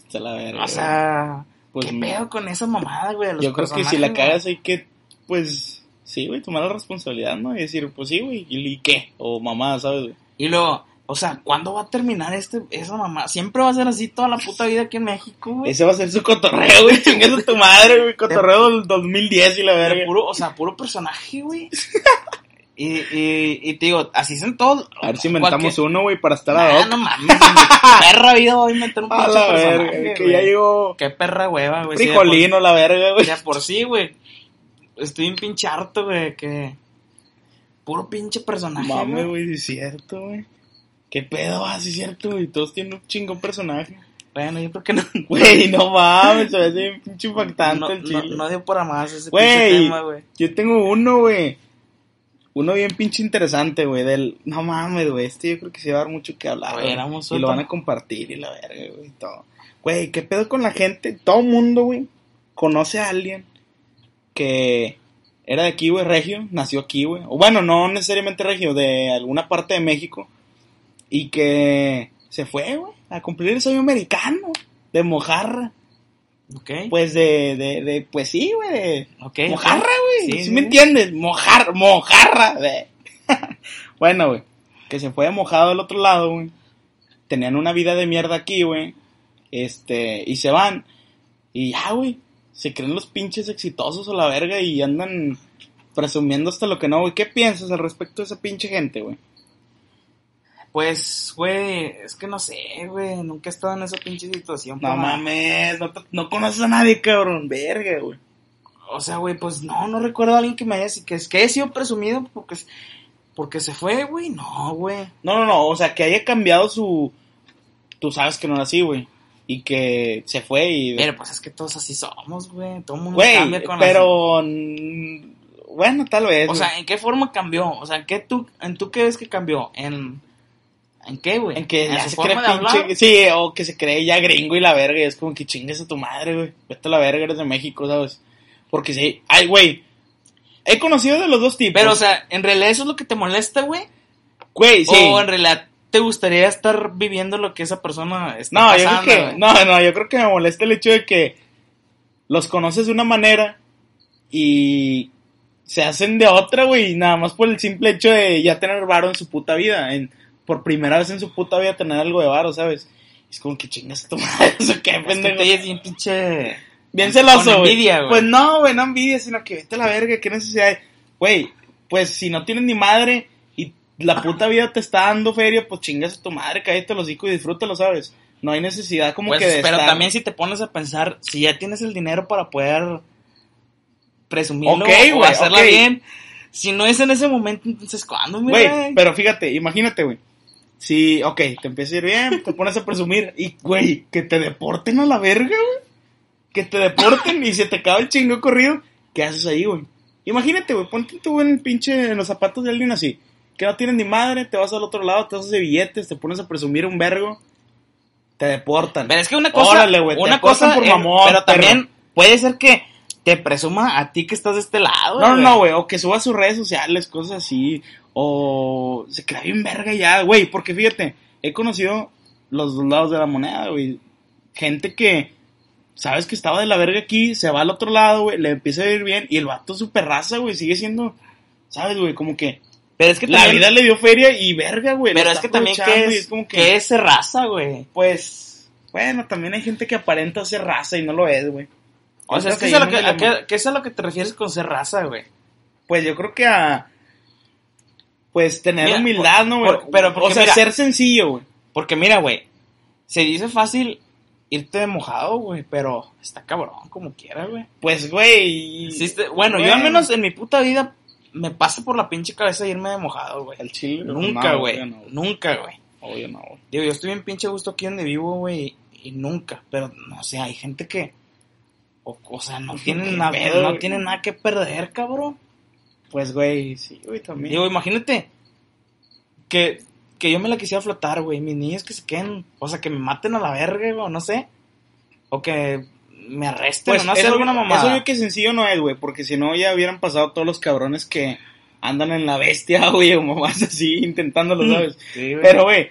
Está la verga, o sea, Pues, ¿qué pedo con esa mamada, güey? Yo creo que si la cagas hay que, pues, sí, güey, tomar la responsabilidad, ¿no? Y decir, pues sí, güey, ¿y, qué? O mamá, ¿sabes? güey? Y luego, o sea, ¿cuándo va a terminar este, esa mamá? Siempre va a ser así toda la puta vida aquí en México, güey. Ese va a ser su cotorreo, güey, [LAUGHS] chingas a tu madre, güey, cotorreo del 2010 y la verga. puro, o sea, puro personaje, güey. [LAUGHS] Y, y, y te digo, así es en todo. A ver si inventamos cualquier- uno, güey, para estar Ah, a no mames, [LAUGHS] perra vida voy a inventar un pinche personaje, verga, que ya llegó Qué perra hueva, güey. frijolino, la verga, güey. Ya por sí, güey. Estoy un pinche harto, güey, que... Puro pinche personaje, Mame, güey. sí es cierto, güey. ¿Qué pedo? Ah, sí es cierto, güey. Todos tienen un chingón personaje. Bueno, yo creo que no... [LAUGHS] Güey, no mames, se bien pinche impactante No, el no, chile. no dio para más ese pinche tema, güey. Yo tengo uno, güey. Uno bien pinche interesante, güey. Del. No mames, güey. Este yo creo que se va a dar mucho que hablar. Ver, vamos, y lo van a compartir y la verga, güey. y Todo. Güey, ¿qué pedo con la gente? Todo mundo, güey. Conoce a alguien que era de aquí, güey, regio. Nació aquí, güey. O bueno, no necesariamente regio, de alguna parte de México. Y que se fue, güey, a cumplir el sueño americano. De mojarra. Ok. Pues de, de, de pues sí, güey, de, ok. Mojarra, güey. Sí, me entiendes? Mojar, mojarra. güey. [LAUGHS] bueno, güey. Que se fue mojado al otro lado, güey. Tenían una vida de mierda aquí, güey. Este, y se van. Y ya, güey. Se creen los pinches exitosos a la verga y andan presumiendo hasta lo que no, güey. ¿Qué piensas al respecto de esa pinche gente, güey? Pues, güey, es que no sé, güey. Nunca he estado en esa pinche situación. No mames, no, no conoces a nadie, cabrón. Verga, güey. O sea, güey, pues no, no recuerdo a alguien que me haya que, que haya sido presumido porque, porque se fue, güey. No, güey. No, no, no, o sea, que haya cambiado su... Tú sabes que no era así, güey. Y que se fue y... Pero pues es que todos así somos, güey. Todo el mundo Güey, cambia con pero... Bueno, tal vez. O sea, ¿en qué forma cambió? O sea, ¿en qué tú, en tú qué ves que cambió? ¿En, en qué, güey? en que ya su se cree pinche... Sí, o que se cree ya gringo y la verga. Y es como que chingues a tu madre, güey. Vete a la verga, eres de México, ¿sabes? Porque sí... Ay, güey. He conocido de los dos tipos. Pero, o sea, ¿en realidad eso es lo que te molesta, güey? Güey, sí. ¿O en realidad te gustaría estar viviendo lo que esa persona está No, yo pasando? creo que... No, no, yo creo que me molesta el hecho de que... Los conoces de una manera y se hacen de otra, güey, nada más por el simple hecho de ya tener varo en su puta vida, en, por primera vez en su puta vida tener algo de varo, ¿sabes? Es como que chingas a tu [LAUGHS] madre, eso qué Es que pendejo. te bien pinche... Bien celoso, güey. Pues no, güey, no envidia, sino que vete a la verga, qué necesidad hay. Güey, pues si no tienes ni madre y la puta vida te está dando feria, pues chingas a tu madre, cállate los hocico y disfrútalo, ¿sabes? No hay necesidad como Pues, que de pero estar- también si te pones a pensar, si ya tienes el dinero para poder presumirlo Ok, o hacerla bien, si no es en ese momento, entonces ¿cuándo, Güey, pero fíjate, imagínate, güey. Si, ok, te empieza a ir bien, te pones a presumir y, güey, que te deporten a la verga, güey. Que te deporten y se te acaba el chingo corrido, ¿qué haces ahí, güey? Imagínate, güey, ponte tú en el pinche, en los zapatos de alguien así, que no tienes ni madre, te vas al otro lado, te haces de billetes, te pones a presumir un vergo, te deportan. Pero es que una cosa, Órale, güey, te una cortan cosa, por eh, mamón, pero también perro. puede ser que te presuma a ti que estás de este lado. No, no, no, güey, o que suba a sus redes sociales, cosas así, o se crea bien verga ya, güey, porque fíjate, he conocido los dos lados de la moneda, güey. Gente que, sabes que estaba de la verga aquí, se va al otro lado, güey, le empieza a ir bien, y el vato super raza, güey, sigue siendo, sabes, güey, como que Pero es que la también, vida le dio feria y verga, güey. pero es que también que es, como que, que es ser raza, güey. pues, bueno, también hay gente que aparenta ser raza y no lo es, güey. O sea, es que es a lo a que es a lo que te refieres con ser raza, güey. Pues yo creo que a. Pues tener Mira, humildad, ¿no, güey? por- pero porque o sea, mira- ser sencillo, güey. Porque mira, güey, se dice fácil irte de mojado, güey, pero está cabrón como quiera, güey. Pues, güey. Este- bueno, yo al menos en mi puta vida me pasa por la pinche cabeza irme de mojado, güey. El chile. Nunca, güey. no. Nunca, güey. Obvio no, güey. Digo, yo estoy bien pinche gusto aquí donde vivo, güey, y, nunca. Pero, no sé, hay gente que... O, o sea, no Qué tienen, nada, no tienen nada que perder, cabrón. Pues, güey, sí, güey, también. Digo, imagínate que que yo me la quisiera flotar, güey. Mis niños que se queden, o sea, que me maten a la verga, güey, o no sé. O que me arresten, Pues o no sé, alguna mamada. eso yo que sencillo no es, güey, porque si no ya hubieran pasado todos los cabrones que andan en la bestia, [LAUGHS] güey, o mamás así, intentándolo, Mm. ¿sabes? Sí, güey. Pero, güey,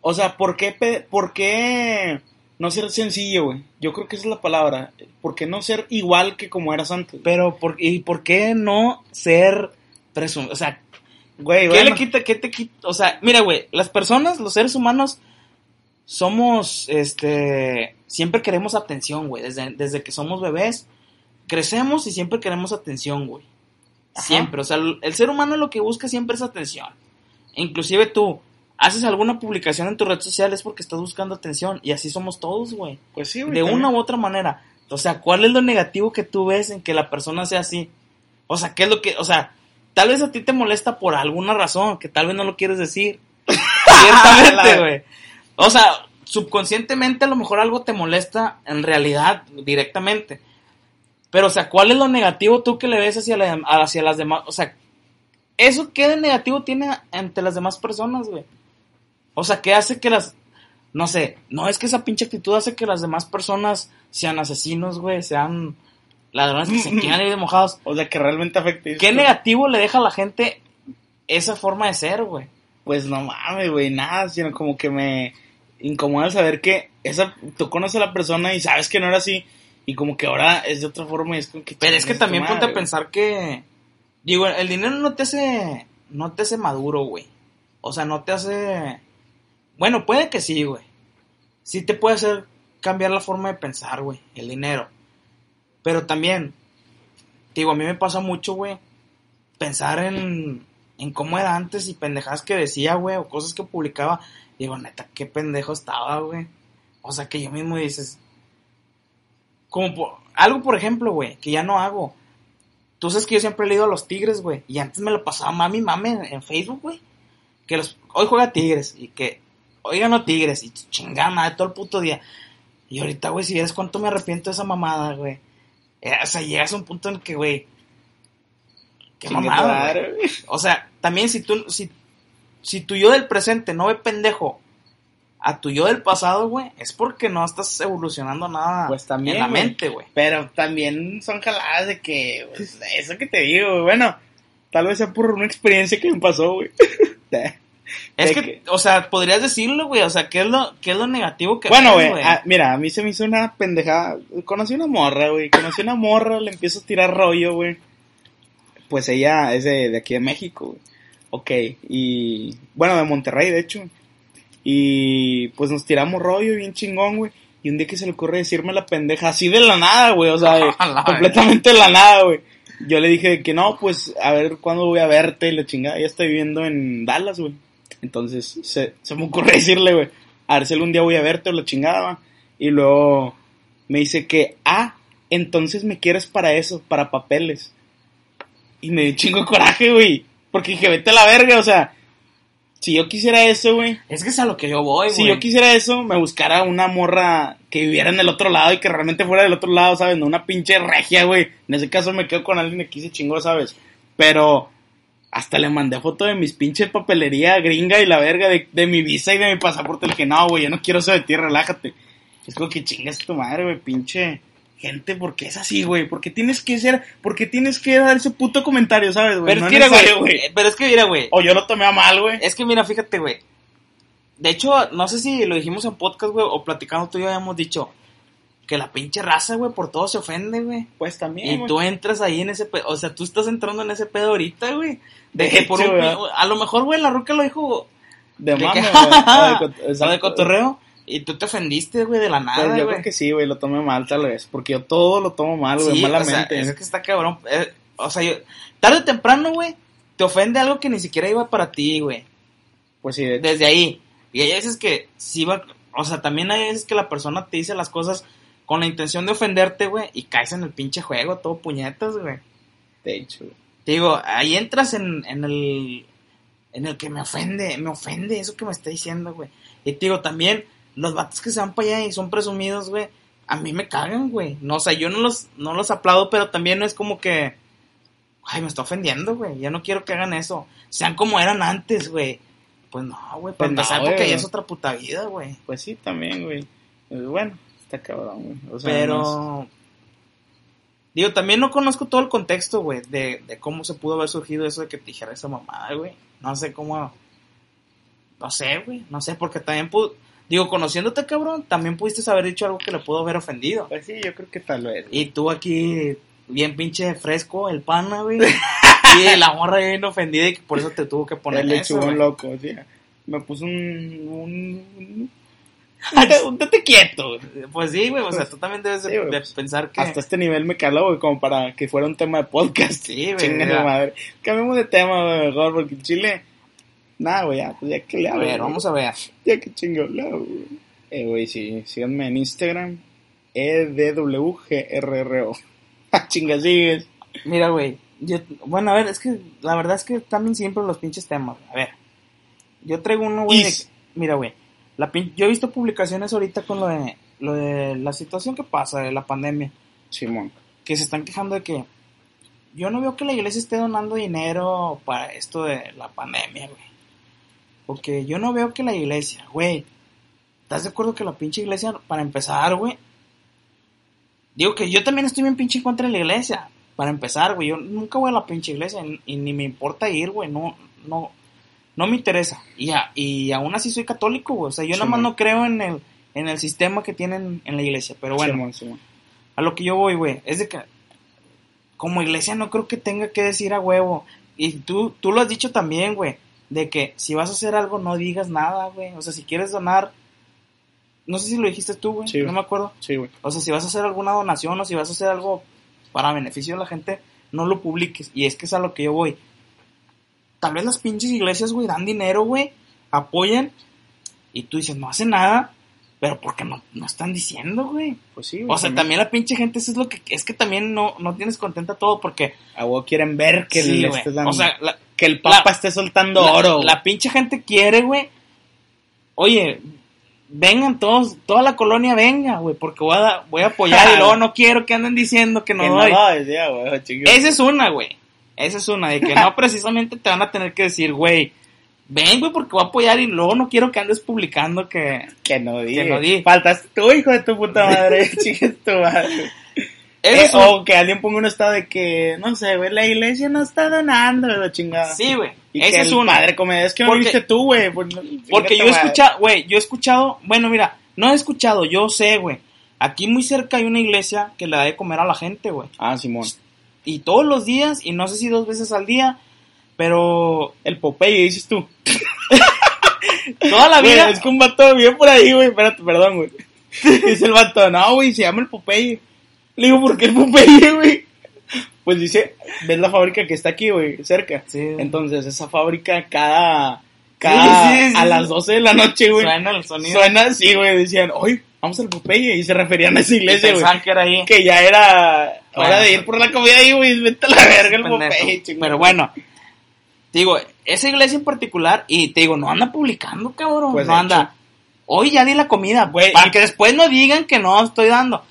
o sea, ¿por qué, ¿por qué no ser sencillo, güey? Yo creo que esa es la palabra. ¿Por qué no ser igual que como eras antes? Pero, ¿por, ¿y por qué no ser presumido? O sea, Güey, ¿qué bueno, le quita, qué te quita? O sea, mira, güey, las personas, los seres humanos, somos, este, siempre queremos atención, güey. Desde, desde que somos bebés, crecemos y siempre queremos atención, güey. Siempre, o sea, el ser humano lo que busca siempre es atención. Inclusive tú, haces alguna publicación en tu red social es porque estás buscando atención y así somos todos, güey. Pues sí, güey. De también. una u otra manera. O sea, ¿cuál es lo negativo que tú ves en que la persona sea así? O sea, ¿qué es lo que, o sea, tal vez a ti te molesta por alguna razón que tal vez no lo quieres decir. [LAUGHS] Ciertamente, güey. O sea, subconscientemente a lo mejor algo te molesta en realidad, directamente. Pero, o sea, ¿cuál es lo negativo tú que le ves hacia, la- hacia las demás? O sea, ¿eso qué de negativo tiene ante las demás personas, güey? O sea, ¿qué hace que las... No sé, no es que esa pinche actitud hace que las demás personas sean asesinos, güey, sean ladrones que se quieran ir de mojados. O sea, que realmente afecte. ¿Qué negativo le deja a la gente esa forma de ser, güey? Pues no mames, güey, nada, sino como que me incomoda saber que esa, tú conoces a la persona y sabes que no era así, y como que ahora es de otra forma y es como que... Pero es que también ponte a pensar que. Digo, el dinero no te hace. No te hace maduro, güey. O sea, no te hace. Bueno, puede que sí, güey. Sí te puede hacer cambiar la forma de pensar, güey. El dinero. Pero también. Digo, a mí me pasa mucho, güey. Pensar en. En cómo era antes y pendejadas que decía, güey. O cosas que publicaba. Digo, neta, qué pendejo estaba, güey. O sea, que yo mismo dices. Como por- algo, por ejemplo, güey, que ya no hago. Tú sabes que yo siempre he leído a los Tigres, güey. Y antes me lo pasaba mami, en, en Facebook, güey. Que los, hoy juega Tigres. Y que hoy ganó Tigres. Y chingada madre todo el puto día. Y ahorita, güey, si vieres cuánto me arrepiento de esa mamada, güey. Eh, o sea, llegas a un punto en que, güey. Qué mamada, güey. O sea, también si tú, si, si tu yo del presente no ve pendejo a tu yo del pasado, güey, es porque no estás evolucionando nada Pues también, en la mente, güey. Pero también son jaladas de que, pues, eso que te digo, güey, bueno, tal vez sea por una experiencia que me pasó, güey. [LAUGHS] Es que, que- o sea, podrías decirlo, güey, o sea, ¿qué es lo, qué es lo negativo que Bueno, güey, ah, mira, a mí se me hizo una pendejada. Conocí una morra, güey. Conocí una morra, le empiezo a tirar rollo, güey. Pues ella es de, de aquí de México, güey. Ok, y bueno, de Monterrey, de hecho. Y pues nos tiramos rollo bien chingón, güey. Y un día que se le ocurre decirme la pendeja así de la nada, güey. O sea, de- [LAUGHS] completamente de la nada, güey. Yo le dije que no, pues a ver cuándo voy a verte y la chingada. Ella está viviendo en Dallas, güey. Entonces se, se me ocurre [LAUGHS] decirle, güey, a ver si algún día voy a verte o la chingada. Y luego me dice que, ah, entonces me quieres para eso, para papeles. Y me dio chingo coraje, güey. Porque dije, vete a la verga, o sea, si yo quisiera eso, güey. Es que es a lo que yo voy, güey. Si yo quisiera eso, me buscara una morra que viviera en el otro lado y que realmente fuera del otro lado, ¿sabes? No una pinche regia, güey. En ese caso me quedo con alguien aquí se chingó, ¿sabes? Pero hasta le mandé foto de mis pinches papelería gringa y la verga de, de mi visa y de mi pasaporte. Le dije, no, güey, yo no quiero eso de ti, relájate. Es como que chingas tu madre, güey, pinche gente, porque es así, güey. Porque tienes que ser, porque tienes que dar ese puto comentario, ¿sabes, güey? Pero, No es que mira, güey, pero es que mira, güey. O yo lo tomé a mal, güey. Es que mira, fíjate, güey. De hecho, no sé si lo dijimos en podcast, güey, o platicando tú y yo habíamos dicho que la pinche raza, güey, por todo se ofende, güey. Pues también, Y güey. tú entras ahí en ese pedo, o sea, tú estás entrando en ese pedo ahorita, güey. De, De que por hecho, un, a lo mejor, güey, la ruca lo dijo De de mame, que- [LAUGHS] güey. O de cotorreo y tú te ofendiste, güey, de la Pues nada, yo creo que sí, güey, lo tomé mal tal vez. Porque yo todo lo tomo mal, güey, Sí, o sea, malamente. es que está cabrón. eh, o sea, yo, tarde o temprano, güey, te ofende algo que ni siquiera iba para ti, güey. Pues sí, de hecho. Desde ahí. Y hay veces que sí va, o sea, también hay veces que la persona te dice las cosas con la intención de ofenderte, güey, y caes en el pinche juego, todo puñetas, güey. De hecho. Te digo, ahí entras en, en el en el que me ofende, me ofende eso que me está diciendo, güey. Y te digo, también, los vatos que se van para allá y son presumidos, güey, a mí me cagan, güey. No, o sea, yo no los, no los aplaudo, pero también no es como que, ay, me está ofendiendo, güey. Ya no quiero que hagan eso. Sean como eran antes, güey. Pues no, güey. Para Pues no, empezar, porque güey. es otra puta vida, güey. Pues sí, también, güey. Pues bueno, está cabrón, güey. O sea, no Pero. Digo, también no conozco todo el contexto, güey, de, de cómo se pudo haber surgido eso de que te dijera esa mamada, güey. No sé cómo. No sé, güey. No sé, porque también pudo. Digo, conociéndote, cabrón, también pudiste haber dicho algo que le pudo haber ofendido. es- Pues sí, yo creo que tal vez. Y tú aquí, bien pinche fresco, el pana, güey. [LAUGHS] y la morra bien ofendida y que por eso te tuvo que poner el eso, lechugón güey. loco, o sea, me puso un... un, un, un, te- un tate quieto. Pues sí, güey, o sea, tú también debes Sí, de pensar que... Hasta este nivel me caló, güey, como para que fuera un tema de podcast. Sí, güey, madre. Cambiemos de tema, güey, mejor, porque en Chile... Nada, güey, ya, pues ya que le A hago. ver, vamos a ver. Ya que chingo le hago, güey. Eh, güey, sí, síganme en Instagram. E EDWGRRO. [LAUGHS] Ah, chinga, sigues. Mira, güey, yo, bueno, a ver, es que la verdad es que también siempre los pinches temas. A ver, yo traigo uno, güey. de-. Mira, güey, la pin- yo he visto publicaciones ahorita con lo de, lo de la situación que pasa de la pandemia, Simón. que se están quejando de que yo no veo que la iglesia esté donando dinero para esto de la pandemia, güey. Porque yo no veo que la iglesia, güey, ¿estás de acuerdo que la pinche iglesia, para empezar, güey? Digo que yo también estoy bien pinche en contra la iglesia. Para empezar, güey, yo nunca voy a la pinche iglesia y, y ni me importa ir, güey, no, no, no me interesa. Y, a- y aún así soy católico, güey, o sea, yo nada más no creo en el, en el sistema que tienen en la iglesia. Pero bueno, a lo que yo voy, güey, es de que como iglesia no creo que tenga que decir a huevo. Y tú, tú lo has dicho también, güey, de que si vas a hacer algo no digas nada, güey. O sea, si quieres donar, no sé si lo dijiste tú, güey, Sí, no me acuerdo. Sí, güey. O sea, si vas a hacer alguna donación o si vas a hacer algo para beneficio de la gente, no lo publiques. Y es que es a lo que yo voy. Tal vez las pinches iglesias, güey, dan dinero, güey, apoyan. Y tú dices, no hace nada. Pero porque no, no están diciendo, güey. Pues sí, güey. O sea, también la pinche gente, eso es lo que. Es que también no, no tienes contenta todo porque. A vos quieren ver que, Sí, le güey. estés dando- O sea, la, que el papa la- esté soltando la- oro. La pinche gente quiere, güey. Oye, vengan todos, toda la colonia venga, güey, porque voy a, voy a apoyar y [LAUGHS] luego no quiero que anden diciendo que no que no doy. decía, güey. Esa es una, güey. Esa es una, de que no [LAUGHS] precisamente te van a tener que decir, güey, ven, güey, porque voy a apoyar y luego no quiero que andes publicando que... Que no diga. Que no di. Faltas tú, hijo de tu puta madre. [LAUGHS] Chingue tu madre. Eh, un- O que alguien ponga un estado de que, no sé, güey, la iglesia no está donando, la chingada. Sí, güey. Y Esa que es una. comedia, es que no Porque- viste tú, güey. pues, no- Porque yo he madre. escuchado, güey, yo he escuchado, bueno, mira, no he escuchado, yo sé, güey. Aquí muy cerca hay una iglesia que le da de comer a la gente, güey. Ah, Simón. Y todos los días, y no sé si dos veces al día, pero El Popeye, dices tú. [LAUGHS] toda la vida... es que un vato bien por ahí, güey. Espérate, perdón, güey. [LAUGHS] Dice el vato, no, güey, se llama el Popeye. Le digo, ¿por qué el Popeye, güey? Pues dice, ves la fábrica que está aquí, güey, cerca. Sí. Entonces, esa fábrica cada, cada Sí, sí, sí, a sí. las 12 de la noche, güey. Suena el sonido. Suena así, güey. Decían, oye, vamos al Popeye. Y se referían a esa iglesia, güey. que era ahí. Que ya era hora de ir por la comida ahí, güey. Vete a la verga el. Popeye, chingada. Pero bueno, digo, esa iglesia en particular, y te digo, no anda publicando, cabrón. Pues, no anda. Hoy ya di la comida, Güey, Para y- que después no digan que no estoy dando.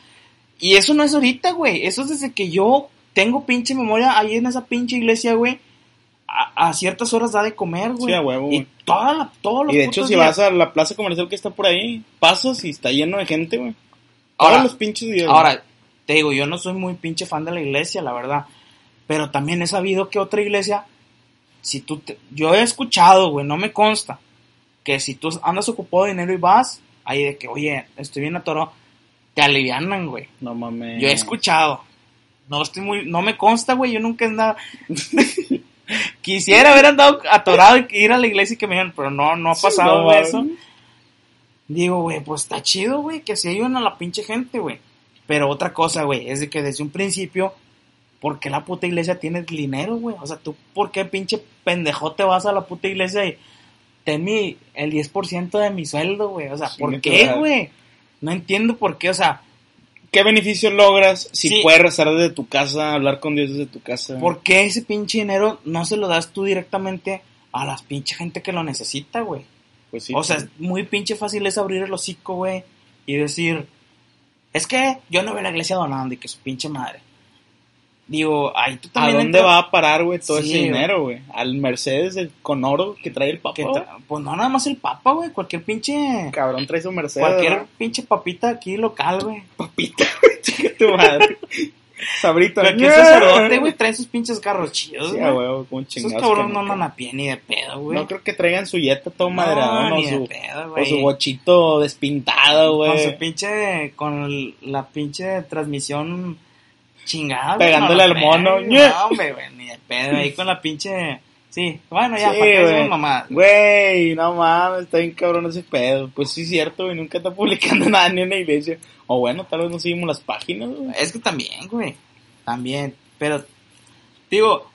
Y eso no es ahorita, güey. Eso es desde que yo tengo pinche memoria ahí en esa pinche iglesia, güey. A, a ciertas horas da de comer, güey. Sí, a huevo, Y toda la, todos los Y de hecho, si días. vas a la plaza comercial que está por ahí, pasas y está lleno de gente, güey. Ahora- los pinches días. güey. Ahora, te digo, yo no soy muy pinche fan de la iglesia, la verdad. Pero también he sabido que otra iglesia, si tú te- yo he escuchado, güey, no me consta, que si tú andas ocupado de dinero y vas, ahí de que, oye, estoy bien atorado, te alivianan, güey. No mames. Yo he escuchado. No estoy muy, no me consta, güey, yo nunca he andado. [LAUGHS] Quisiera haber andado atorado y ir a la iglesia y que me digan, pero no, no ha Sí, pasado, güey, eso. Digo, güey, pues está chido, güey, que se ayuden a la pinche gente, güey. Pero otra cosa, güey, es de que desde un principio, ¿por qué la puta iglesia tiene dinero, güey? O sea, tú, ¿por qué pinche pendejote vas a la puta iglesia y ten mi, el 10% de mi sueldo, güey? O sea, ¿por qué, güey? No entiendo por qué, o sea, ¿Qué beneficio logras si Sí. puedes rezar desde tu casa, hablar con Dios desde tu casa? ¿por qué ese pinche dinero no se lo das tú directamente a las pinche gente que lo necesita, güey? Pues sí. o sea, es muy pinche fácil es abrir el hocico, güey, y decir, es que yo no veo a la iglesia donando y que su pinche madre. Digo, ahí tú ¿A también. dónde entras- va a parar, güey, todo Sí, ese güey. dinero, güey? Al Mercedes el- con oro que trae el güey. tra- Pues no, nada más el papa, güey. Cualquier pinche. Cabrón, trae su Mercedes. Cualquier ¿verdad? pinche papita aquí local, güey. papita, [LAUGHS] güey, tu madre. Sabrita. Cualquier sacerdote, güey, trae sus pinches carros chidos, Sí, güey. a huevo, como Esos chingados. cabrones no andan a pie ni de pedo, güey. No creo que traigan su yeta todo No, madreado, ni o de pedo, o güey. su bochito despintado, Con su güey. pinche, con la pinche transmisión chingada. Pegándole al mono. No, hombre, güey, ni de pedo. Ahí con la pinche. Sí, bueno, ya, Sí, para qué güey. mamá. Güey, no mames, está bien cabrón ese pedo. Pues sí, cierto, güey, nunca está [LAUGHS] publicando nada ni en la iglesia. O bueno, tal vez no seguimos las páginas, güey. Es que también, güey. También. Pero, digo,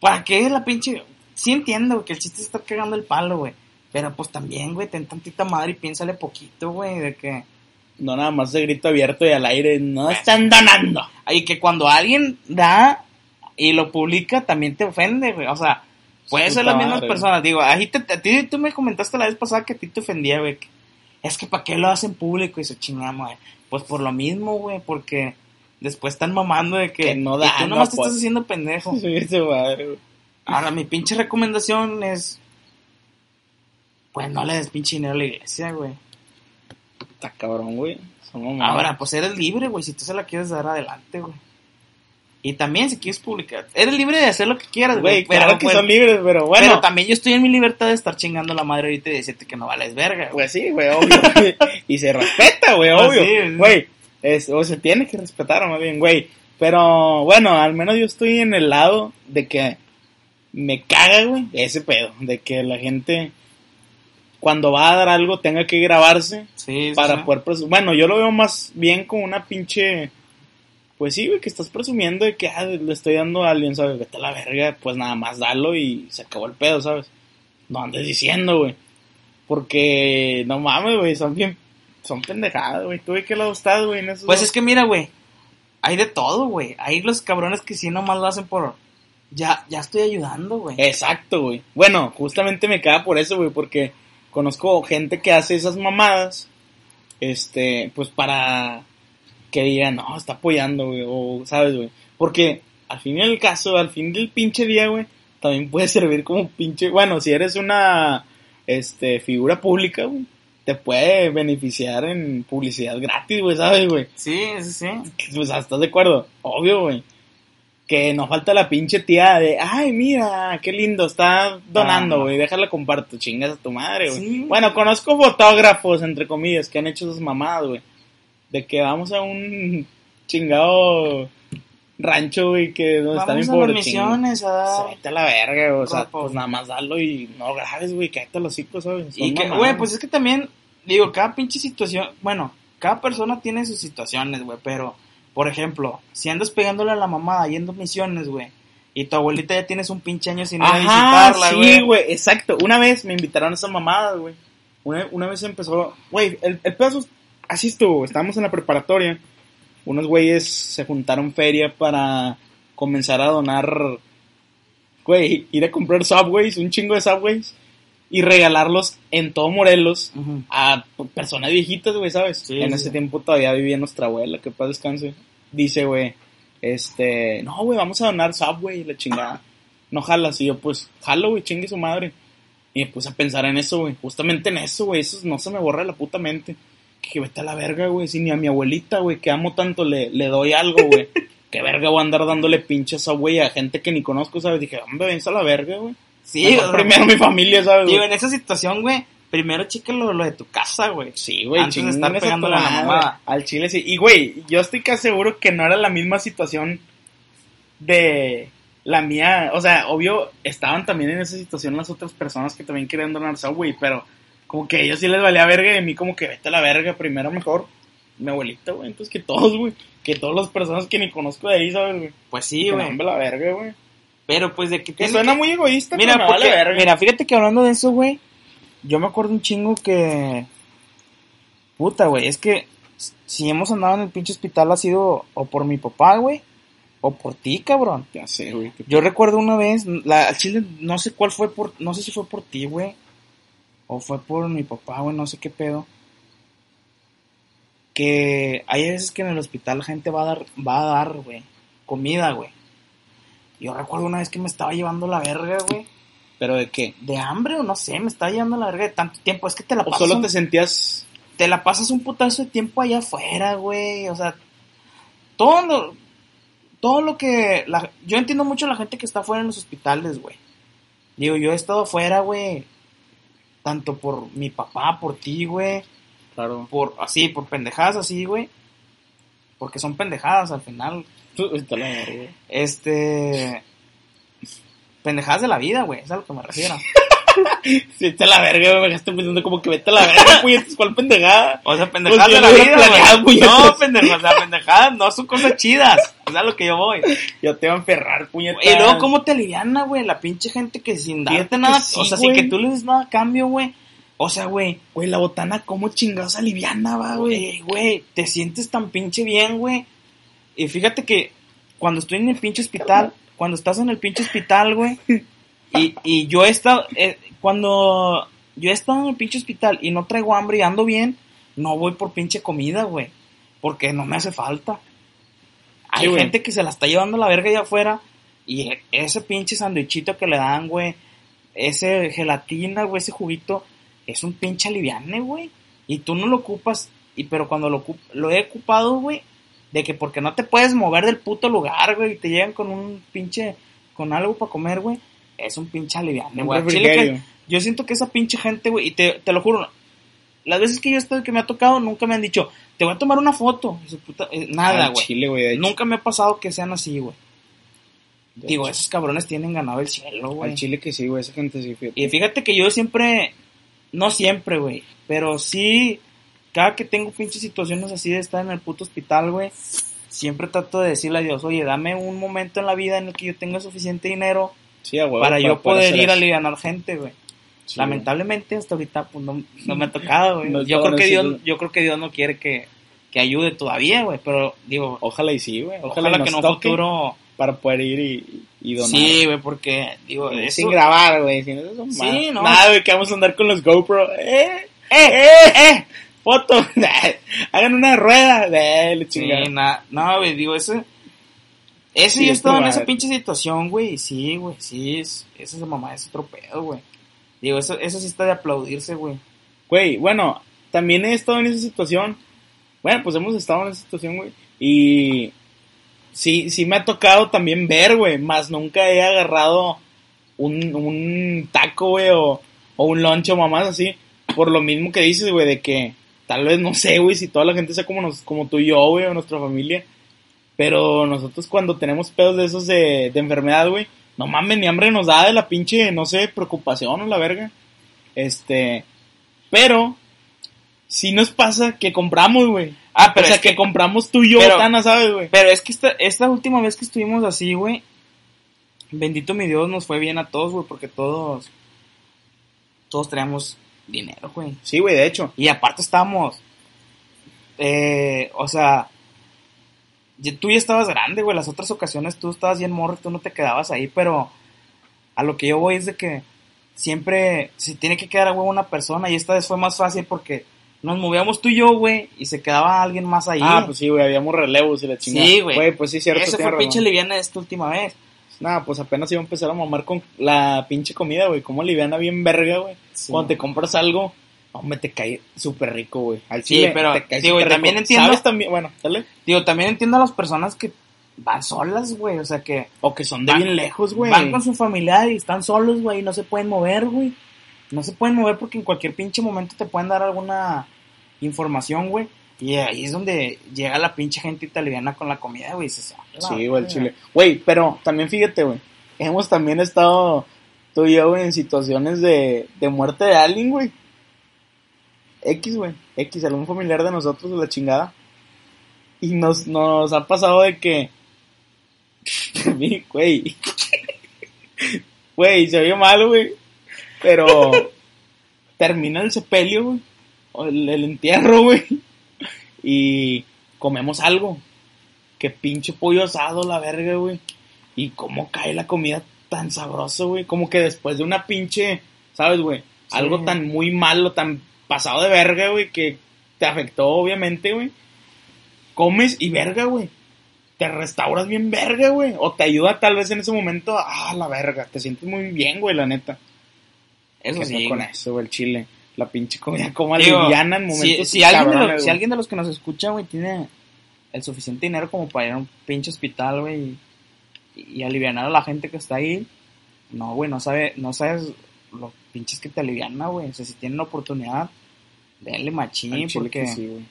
¿para qué la pinche.? Sí entiendo, que el chiste es estar cagando el palo, güey. Pero pues también, güey, ten tantita madre y piénsale poquito, güey, de que. No nada más de grito abierto y al aire, no están donando. Y que cuando alguien da y lo publica, también te ofende, güey. O sea, puede ser las mismas personas. Digo, a ti tú me comentaste la vez pasada que a ti te ofendía, güey. Es que ¿para qué lo hacen público? Y se chingamos, güey. Pues por lo mismo, güey, porque después están mamando de que, Que no y dan, tú no nomás te apoyan. estás haciendo pendejo. [LAUGHS] Sí, ese madre, güey. Ahora, mi pinche recomendación es. Pues no le des pinche dinero a la iglesia, güey. Está cabrón, güey. Ahora, pues eres libre, güey. Si tú se la quieres dar adelante, güey. Y también si quieres publicar. Eres libre de hacer lo que quieras, güey. Claro que pues, son libres, pero bueno. Pero también yo estoy en mi libertad de estar chingando a la madre ahorita y decirte que no vales verga, güey. Pues sí, güey, obvio. [LAUGHS] y se respeta, güey, Pues obvio. sí. Güey, o se tiene que respetar más bien, güey. Pero bueno, al menos yo estoy en el lado de que me caga, güey, ese pedo. De que la gente, cuando va a dar algo, tenga que grabarse Sí, para sí. poder presumir. Bueno, yo lo veo más bien como una pinche. Pues sí, güey, que estás presumiendo de que ah, le estoy dando a alguien, ¿sabes? Vete a la verga, pues nada más dalo y se acabó el pedo, ¿sabes? No andes diciendo, güey. Porque, no mames, güey, son bien. Son pendejadas, güey. ¿Tú de qué lado estás, güey? en esos Pues dos? es que mira, güey. Hay de todo, güey. Hay los cabrones que sí nomás lo hacen por. Ya, ya estoy ayudando, güey. Exacto, güey. Bueno, justamente me caga por eso, güey, porque conozco gente que hace esas mamadas, este, pues para que digan, no, está apoyando, güey, o, ¿sabes, güey? Porque al fin y al caso, al fin del pinche día, güey, también puede [LAUGHS] servir como pinche, bueno, si eres una, este, figura pública, güey, te puede beneficiar en publicidad gratis, güey, ¿sabes, güey? Sí, sí, sí. Pues ¿estás de acuerdo? Obvio, güey. Que no falta la pinche tía de, ay, mira, qué lindo, está donando, Ah, güey, déjala comparto, chingas a tu madre, güey. Sí. Bueno, conozco fotógrafos, entre comillas, que han hecho esas mamadas, güey. De que vamos a un chingado rancho, güey, que donde están bien Vamos a misiones dar. Vete a la verga, güey, o sea, pues nada más dalo y no grabes, güey, cállate los hijos, ¿sabes? Son Y que, güey, pues es que también, digo, cada pinche situación, bueno, cada persona tiene sus situaciones, güey, pero, por ejemplo, si andas pegándole a la mamá yendo a misiones, güey, y tu abuelita ya tienes un pinche año sin ir a visitarla, sí, güey. güey, exacto. Una vez me invitaron a esa mamada, güey. Una, una vez empezó, güey, el, el pedazo, así estuvo, estábamos en la preparatoria. Unos güeyes se juntaron feria para comenzar a donar, güey, ir a comprar subways, un chingo de subways, y regalarlos en todo Morelos a personas viejitas, güey, ¿sabes? Sí, en sí, ese sí. tiempo todavía vivía nuestra abuela, que paz descanse. Dice, güey, este, no, güey, vamos a donar Subway, y la chingada. No jalas, y yo, pues, jalo, güey, chingue su madre. Y me puse a pensar en eso, güey, justamente en eso, güey, eso no se me borra de la puta mente. Que vete a la verga, güey, si ni a mi abuelita, güey, que amo tanto, le, le doy algo, güey. [LAUGHS] Qué verga voy a andar dándole pinches Subway a gente que ni conozco, ¿sabes? Dije, hombre, vence a la verga, güey. Sí, sea, primero mi familia, ¿sabes? digo, güey? en esa situación, güey, primero chécalo lo de tu casa, güey. Sí, güey, Antes de estar a la mamada. Al chile sí. Y, güey, yo estoy casi seguro que no era la misma situación de la mía. O sea, obvio, estaban también en esa situación las otras personas que también querían donar güey, pero como que a ellos sí les valía verga y a mí como que vete a la verga, primero mejor mi abuelita, güey, entonces que todos, güey, que todas las personas que ni conozco de ahí, ¿sabes, güey? Pues sí, güey. la verga, güey. Pero pues de que Que suena que- muy egoísta, Mira, porque, vale mira, fíjate que hablando de eso, güey, yo me acuerdo un chingo que... Puta, güey, es que si hemos andado en el pinche hospital ha sido o por mi papá, güey, o por ti, cabrón. Ya sé, güey. Yo recuerdo una vez, la, al chile, no sé cuál fue por, no sé si fue por ti, güey, o fue por mi papá, güey, no sé qué pedo. Que hay veces que en el hospital la gente va a dar, va a dar, güey, comida, güey. Yo recuerdo una vez que me estaba llevando la verga, güey. ¿Pero de qué? De hambre o no sé, me estaba llevando la verga de tanto tiempo. Es que te la ¿O pasas, solo un, te sentías... te la pasas un putazo de tiempo allá afuera, güey. O sea, todo lo, todo lo que... La, yo entiendo mucho a la gente que está afuera en los hospitales, güey. Digo, yo he estado afuera, güey. Tanto por mi papá, por ti, güey. Claro. Por, así, por pendejadas así, güey. Porque son pendejadas al final. Está la verga. Este. Pendejadas de la vida, güey. Es a lo que me refiero. [LAUGHS] Sí, está la verga, güey. Me estoy pensando como que vete a la verga, [LAUGHS] puñetas, ¿cuál pendejada? O sea, pendejadas Pues yo de la vida, güey. No, pendejadas, o sea, pendejadas no son cosas chidas. Es a lo que yo voy. Yo te iba a enferrar, puñetas. Y luego, ¿cómo te aliviana, güey? La pinche gente que sin darte nada. sí, o sea, sin que tú le des nada a cambio, güey. O sea, güey. Güey, la botana, ¿cómo chingados aliviana, va? Güey, güey, te sientes tan pinche bien, güey. Y fíjate que cuando estoy en el pinche hospital, cuando estás en el pinche hospital, güey, y, y yo he estado, eh, cuando yo he estado en el pinche hospital y no traigo hambre y ando bien, no voy por pinche comida, güey, porque no me hace falta. Hay Sí, gente que se la está llevando a la verga allá afuera y e- ese pinche sandwichito que le dan, güey, ese gelatina, güey, ese juguito, es un pinche aliviane, güey. Y tú no lo ocupas, y pero cuando lo, lo he ocupado, güey, de que porque no te puedes mover del puto lugar, güey, y te llegan con un pinche, con algo para comer, güey, es un pinche aliviane, Un güey. Chile yo siento que esa pinche gente, güey, y te, te lo juro, las veces que yo he estado que me ha tocado, nunca me han dicho, te voy a tomar una foto. Su puta- eh, nada, güey. Nunca me ha pasado que sean así, güey. Digo, hecho. esos cabrones tienen ganado el cielo, güey. Al chile que sí, güey. Esa gente sí, fíjate. Y fíjate que yo siempre, no siempre, güey, pero sí, cada que tengo pinches situaciones así de estar en el puto hospital, güey, siempre trato de decirle a Dios, oye, dame un momento en la vida en el que yo tenga suficiente dinero Sí, para, yo poder hacer ir a aliviar gente, güey. Sí, Lamentablemente hasta ahorita pues no, no me ha tocado, güey. No yo creo que Dios, yo creo que Dios no quiere que, que ayude todavía, güey, pero digo, Ojalá y sí, güey. Ojalá, ojalá, que en un futuro para poder ir y, y donar. Sí, güey, porque digo, eso Sin grabar, güey. Sin eso son Sí, mamadas. no. Nada, güey, que vamos a andar con los GoPro. ¡Eh! ¡Eh! ¡Eh! ¡Foto! [LAUGHS] Hagan una rueda. Le Sí, no, güey, digo, ese. Ese Sí, yo es estaba en esa pinche situación, güey, sí, güey, sí, es, esa es mamá, es otro pedo, güey. Digo, eso, eso sí está de aplaudirse, güey. Güey, bueno, también he estado en esa situación. Bueno, pues hemos estado en esa situación, güey. Y sí, sí me ha tocado también ver, güey. Más nunca he agarrado un, un taco, güey, o, o un lunch o mamás así. Por lo mismo que dices, güey, de que tal vez no sé, güey, si toda la gente sea como, nos, como tú y yo, güey, o nuestra familia. Pero nosotros cuando tenemos pedos de esos de, de enfermedad, güey, no mames, ni hambre nos da de la pinche, no sé, preocupación o la verga. Este, pero, si nos pasa que compramos, güey. Ah, pero o sea, es que, que, compramos tú y yo pero- ¿sabes, güey? pero es que esta, esta última vez que estuvimos así, güey, bendito mi Dios, nos fue bien a todos, güey, porque todos, todos traíamos dinero, güey. Sí, güey, de hecho. Y aparte estábamos, eh, o sea, ya- tú ya estabas grande, güey. Las otras ocasiones tú estabas bien morro, tú no te quedabas ahí, pero a lo que yo voy es de que siempre se tiene que quedar a huevo una persona y esta vez fue más fácil porque nos movíamos tú y yo, güey, y se quedaba alguien más ahí. Ah, pues sí, güey, habíamos relevos y la chingada. Sí, güey. Pues sí, cierto. Ese fue pinche liviana esta última vez. Nah, pues apenas iba a empezar a mamar con la pinche comida, güey. Como liviana bien verga, güey. Sí. Cuando te compras algo, hombre, te cae súper rico, güey. Al Sí, pero, te cae digo, también rico. entiendo- ¿Sabes también? Bueno, dale. Digo, también entiendo a las personas que van solas, güey, o sea que O que son de Van- bien lejos, güey. Van con su familiar y están solos, güey, y no se pueden mover, güey. No se pueden mover porque en cualquier pinche momento te pueden dar alguna información, güey. Y ahí es donde llega la pinche gente italiana con la comida, güey. y dices, "Ah, la Sí, güey, el verga". chile. Güey, pero también fíjate, güey. Hemos también estado tú y yo, güey, en situaciones de, de muerte de alguien, güey. X, güey. X, algún familiar de nosotros de la chingada. Y nos, nos ha pasado de que. [LAUGHS] Güey. Güey, se oye mal, güey. Pero. [LAUGHS] termina el sepelio, güey. O el, el entierro, güey. Y comemos algo. Que pinche pollo asado, la verga, güey. Y cómo cae la comida tan sabroso, güey. Como que después de una pinche, ¿sabes, güey? Sí. Algo tan muy malo, tan pasado de verga, güey, que te afectó, obviamente, güey. Comes y verga, güey. te restauras bien verga, güey. O te ayuda tal vez en ese momento, ah, la verga, te sientes muy bien, güey, la neta. Eso ¿Qué sí. con eso, güey, el chile. La pinche comida como aliviana en momentos si alguien de, los, si güey. alguien de los que nos escucha, güey, tiene el suficiente dinero como para ir a un pinche hospital, güey, y, y aliviar a la gente que está ahí, no, güey, no sabe, no sabes los pinches que te aliviana, güey. O sea, si tienen la oportunidad, denle machín, porque... que sí, güey.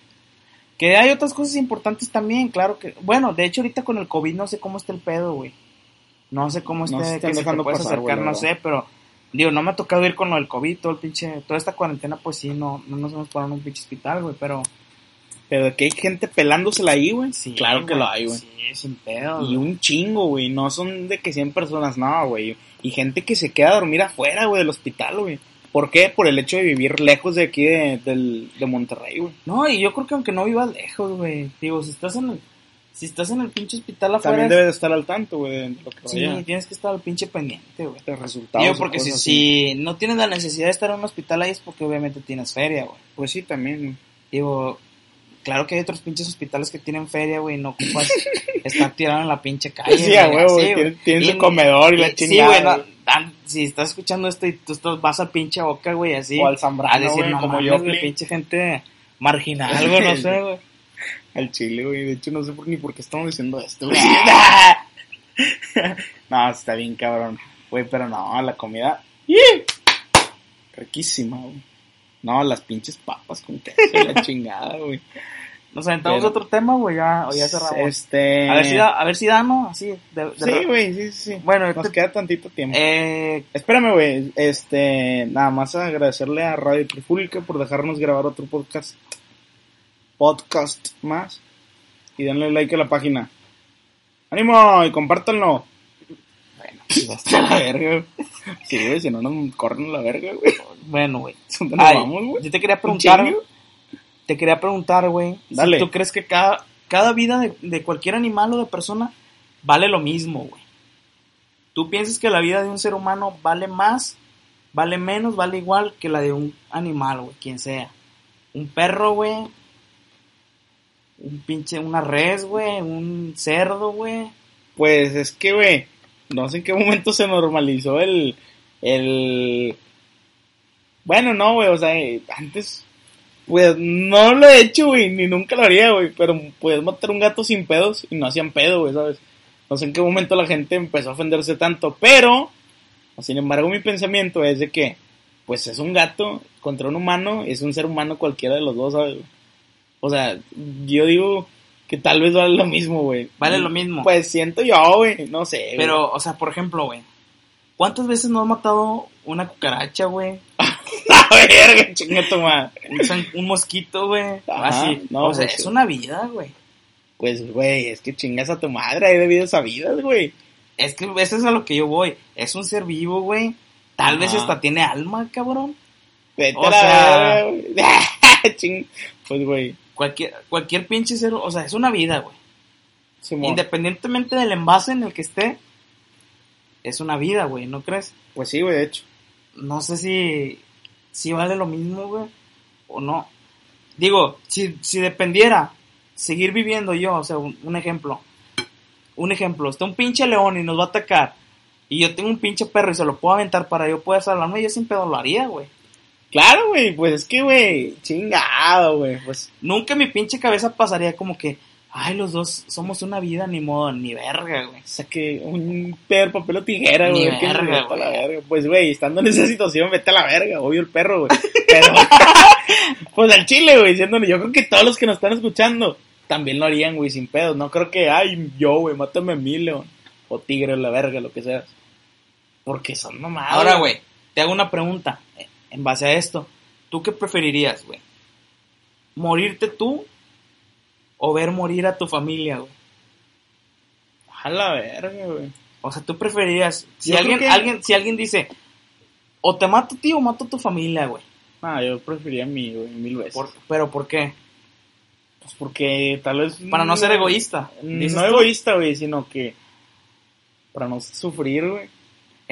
Que hay otras cosas importantes también, claro que... Bueno, de hecho ahorita con el COVID no sé cómo está el pedo, güey. No sé cómo No esté, se están que si te puedes pasar, acercar, no sé, pero... Digo, no me ha tocado ir con lo del COVID, todo el pinche... Toda esta cuarentena, pues sí, no, no nos hemos parado en un pinche hospital, güey, pero... Pero de que hay gente pelándosela ahí, güey. Sí, claro que lo hay, güey. Sí, sin pedo. Y güey. un chingo, güey. No son de que 100 personas, no, güey. Y gente que se queda a dormir afuera, güey, del hospital, güey. ¿Por qué? Por el hecho de vivir lejos de aquí de, del- de Monterrey, güey. No, y yo creo que aunque no vivas lejos, güey. Digo, si estás en el... Si estás en el pinche hospital afuera... También debes de estar al tanto, güey, Sí, vaya. tienes que estar al pinche pendiente, güey. De resultados. Digo, y porque si, si no tienes la necesidad de estar en un hospital ahí es porque obviamente tienes feria, güey. Pues sí, también. Digo, claro que hay otros pinches hospitales que tienen feria, güey, no ocupas [LAUGHS] estar tirado en la pinche calle. Sí, a güey, güey. Tienen, tienen Y- su comedor y la Sí, chingada. güey, no, güey. dan- si estás escuchando esto y tú estás- vas al pinche boca, güey, así. O al Zambrano, a decir, güey, no como mames, yo, Pli. pinche gente marginal, güey, no sé, [LAUGHS] güey. [LAUGHS] Al chile, güey. De hecho, no sé por, ni por qué estamos diciendo esto, güey. [LAUGHS] no, está bien, cabrón. Güey, pero no, la comida. Riquísima, güey. No, las pinches papas con queso la [LAUGHS] chingada, güey. Nos aventamos Pero- otro tema, güey, ya, o ya cerramos. Este. A ver si da, a ver si da, ¿no? Así, de, de Sí, güey, sí, sí, sí. Bueno, nos te- queda tantito tiempo. Eh, Espérame, güey. Este, nada más agradecerle a Radio Trifulca por dejarnos grabar otro podcast. Podcast más. Y denle like a la página. ¡Ánimo! Y compártanlo. bueno, [LAUGHS] Hasta la verga. Sí, güey, si no nos corren la verga, güey. bueno, güey. [LAUGHS] ¿Dónde nos Ay, vamos, güey? yo te quería ¿Un preguntar, te quería preguntar, güey, Dale. si tú crees que cada, cada vida de, de cualquier animal o de persona vale lo mismo, güey. ¿Tú piensas que la vida de un ser humano vale más, vale menos, vale igual que la de un animal, güey, quien sea? Un perro, güey. Un pinche, una res, güey. Un cerdo, güey. Pues es que, güey, no sé en qué momento se normalizó el. el... Bueno, no, güey, o sea, eh, antes. Pues no lo he hecho, güey, ni nunca lo haría, güey, pero puedes matar un gato sin pedos y no hacían pedo, güey, ¿sabes? No sé en qué momento la gente empezó a ofenderse tanto, pero, sin embargo, mi pensamiento es de que, pues es un gato contra un humano, es un ser humano cualquiera de los dos, ¿sabes? O sea, yo digo que tal vez vale lo mismo, güey. Vale lo mismo. Pues siento yo, güey, no sé. güey. Pero, o sea, por ejemplo, güey. ¿Cuántas veces no has matado una cucaracha, güey? [LAUGHS] A ver, chinga tu madre. Un, san- un mosquito, güey. Ajá, Así. no, o sea, pues, es sí. una vida, güey. Pues, güey, es que chingas a tu madre, hay debido sabidas, güey. Es que eso es a lo que yo voy. Es un ser vivo, güey. Tal vez Ajá. hasta tiene alma, cabrón. Vete O a la sea- verga, güey. [LAUGHS] Ching- Pues, güey, Cualquier, cualquier pinche ser, o sea, es una vida, güey. Independientemente del envase en el que esté, es una vida, güey, ¿no crees? pues sí, güey, de hecho. No sé si, si vale lo mismo, güey, o no. Digo, si, si dependiera seguir viviendo yo, o sea, un, un ejemplo. Un ejemplo, está un pinche león y nos va a atacar. Y yo tengo un pinche perro y se lo puedo aventar para yo poder salvarme, yo sin pedo lo haría, güey. Claro, güey, pues es que, güey, chingado, güey, pues. Nunca mi pinche cabeza pasaría como que, ay, los dos somos una vida, ni modo, ni verga, güey. O sea, que un perro, papel o tijera, Ni güey. que verga, la verga. Pues, güey, estando en esa situación, vete a la verga, obvio el perro, güey. [LAUGHS] Pero, [LAUGHS] pues al chile, güey, diciéndole, yo creo que todos los que nos están escuchando también lo harían, güey, sin pedos. No creo que, ay, yo, güey, mátame a mí, león. O tigre, la verga, lo que sea. Porque son mamadas. Ahora, güey, te hago una pregunta en base a esto. ¿Tú qué preferirías, güey? ¿Morirte tú o ver morir a tu familia, güey? A la verga, güey. O sea, tú preferirías, si Yo alguien, que- alguien, si alguien dice, o te mato a ti o mato a tu familia, güey. Ah, yo preferiría a mí, güey, mil veces. Por- pero ¿por qué? Pues porque tal vez... Para no ser egoísta. No tú. egoísta, güey, sino que... Para no sufrir, güey.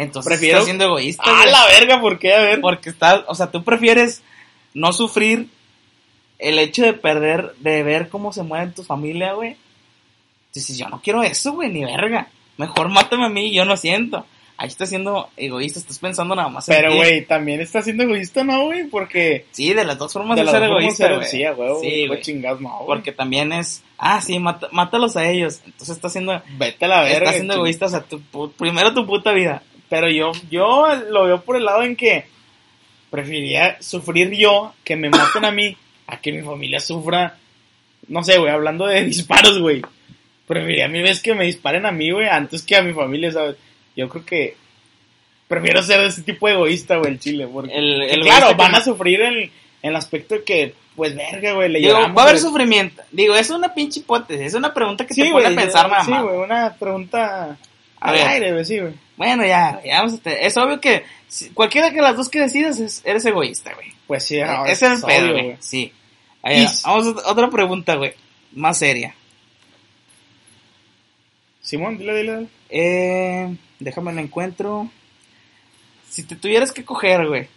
Entonces Prefiero- estás siendo egoísta, ¡Ah, güey. la verga! ¿Por qué? A ver. Porque estás, o sea, tú prefieres no sufrir el hecho de perder, de ver cómo se muere tu familia, güey. Entonces yo no quiero eso, güey, ni verga. Mejor mátame a mí, yo no siento. Ahí estás siendo egoísta, estás pensando nada más en Pero, güey, también está siendo egoísta, ¿no, güey? Porque... Sí, de las dos formas de de, ser egoísta, güey. Sí, güey. no, güey. Porque también es, ah, sí, mata- mátalos a ellos. Entonces estás siendo, Vete a la verga. estás siendo ching- egoísta, o sea, tu, primero tu puta vida. Pero yo, yo lo veo por el lado en que preferiría sufrir yo que me maten a mí a que mi familia sufra. No sé, güey, hablando de [LAUGHS] disparos, güey. Preferiría mil veces que me disparen a mí, güey, antes que a mi familia, ¿sabes? Yo creo que prefiero ser de ese tipo de egoísta, güey, el chile. Porque, El- que el claro, que van a sufrir en, el aspecto de que, pues, verga, güey, le Digo, lloramos, va a haber güey. sufrimiento. Digo, es una pinche hipótesis, es una pregunta que Sí, te pone a pensar nada Sí, más. güey, una pregunta A al ver. aire, güey, sí, güey. Bueno, ya, ya vamos a te- Es obvio que si- cualquiera que las dos que decidas es- eres egoísta, güey. Pues sí, no, Ese es el pedo, güey. Sí. Ahí, vamos a otra pregunta, güey. Más seria. Simón, dile, dile. Eh, déjame la encuentro. Si te tuvieras que coger, [LAUGHS] güey.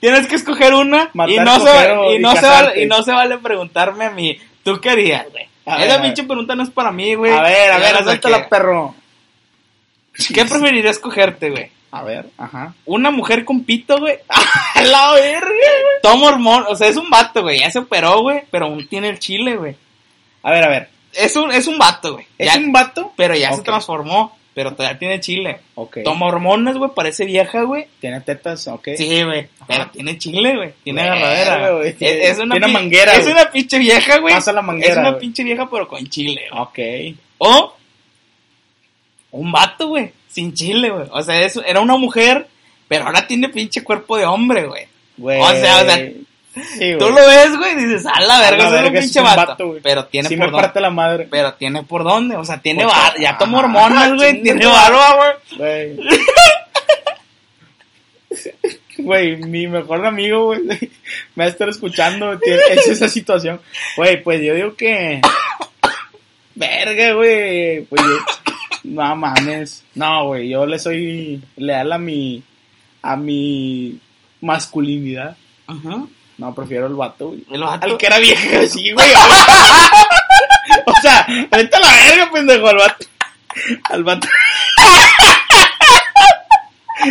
Tienes que escoger una Matar, y no, se, y, y no se vale, y no se vale preguntarme a mí. ¿Tú qué harías, güey? A Esa a ver. pinche pregunta no es para mí, güey. A ver, a ver, la suéltala, perro. ¿Qué preferirías cogerte, güey? A ver, ajá. ¿Una mujer con pito, güey? [LAUGHS] A la verga, güey. Toma hormón, o sea, es un vato, güey. Ya se operó, güey, pero aún tiene el chile, güey. A ver, a ver. Es un, es un vato, güey. ¿Es Ya- un vato? Pero ya se transformó, pero todavía tiene chile. Ok. Toma hormonas, güey, parece vieja, güey. Tiene tetas, ok. Sí, güey. Pero tiene chile, güey. Tiene agarradera. güey. Es, es una Tiene manguera, Es una pinche vieja, güey. Pasa la manguera, Es una pinche vieja, pero con chile, güey. Ok. O un vato, güey. Sin chile, güey. O sea, es- era una mujer, pero ahora tiene pinche cuerpo de hombre, güey. Güey. O sea, o sea, Sí, Tú lo ves, güey, y dices, a la verga, A la ese es un verga, pinche vato. pero tiene Sí por me dónde. parte la madre. Pero tiene por dónde. O sea, tiene bar, ya toma Ah, hormonas, güey. Tiene barba, güey. [LAUGHS] Güey. Mi mejor amigo, güey, [LAUGHS] me va a estar escuchando, tiene- es esa situación. Güey, pues yo digo que... [COUGHS] Verga, güey, pues yo... No mames. No, güey, yo le soy leal a mi... A mi masculinidad. Ajá. No, prefiero el vato, güey. El. Al que era vieja, [LAUGHS] sí, güey. o sea, vete a la verga, pendejo, al vato. Al vato.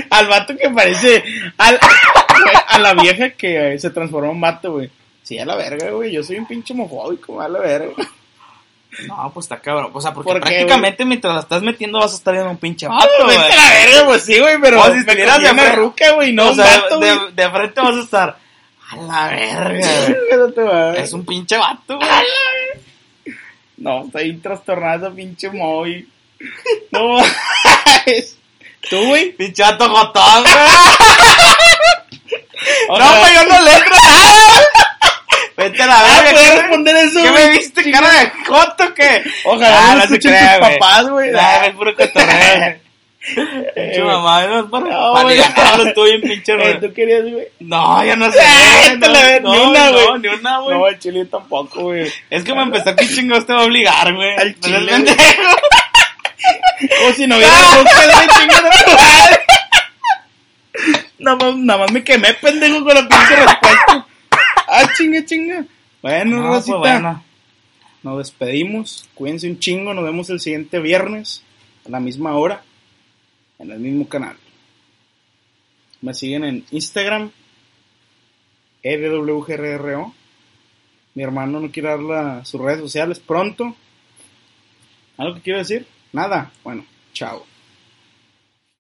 al vato que parece. Al, a la vieja que se transformó en vato, güey. Sí, a la verga, güey. Yo soy un pinche homofóbico, a la verga. No, pues está cabrón. O sea, porque ¿Por qué, prácticamente mientras la estás metiendo vas a estar viendo un pinche vato, Vato, güey. vete a la verga, pues sí, güey, pero. O si estuvieras de ruca, güey, no o sea, vato, güey. de, de frente vas a estar. A la verga. [LAUGHS] No. Es un pinche vato, güey. No, bien trastornado pinche móvil. [LAUGHS] No. ¿Tú, güey? Pinche vato jotón, güey. [LAUGHS] No, güey, yo no le entro. Vete a la Ah, verga. ¿puedes ¿qué- responder eso? ¿Qué me viste, cara de joto, qué? Ojalá Ah, no se escuchen tus papás, güey. Ah, es puro cotorreo. Eh, Pinche mamá, no para, No, para ligarlo tú bien pinche, Eh, güey. ¿Tú querías, güey? No, yo no sé. Eh, no, la no, ni una, no, güey. ni una, güey. No, el chile tampoco, güey. Es que me empezó que chingados te va a obligar, güey. Al No chile, pendejo. [LAUGHS] Como si no hubiera chingada tu madre. Nada más, nada más me quemé, pendejo, con la pinche respuesta. Ah, chinga, chinga. Bueno, No, pues Rosita. bueno. Nos despedimos. Cuídense un chingo. Nos vemos el siguiente viernes a la misma hora en el mismo canal. Me siguen en Instagram E EWGRRO. Mi hermano no quiere dar la- sus redes sociales pronto. ¿Algo que quiero decir? Nada. Bueno, chao.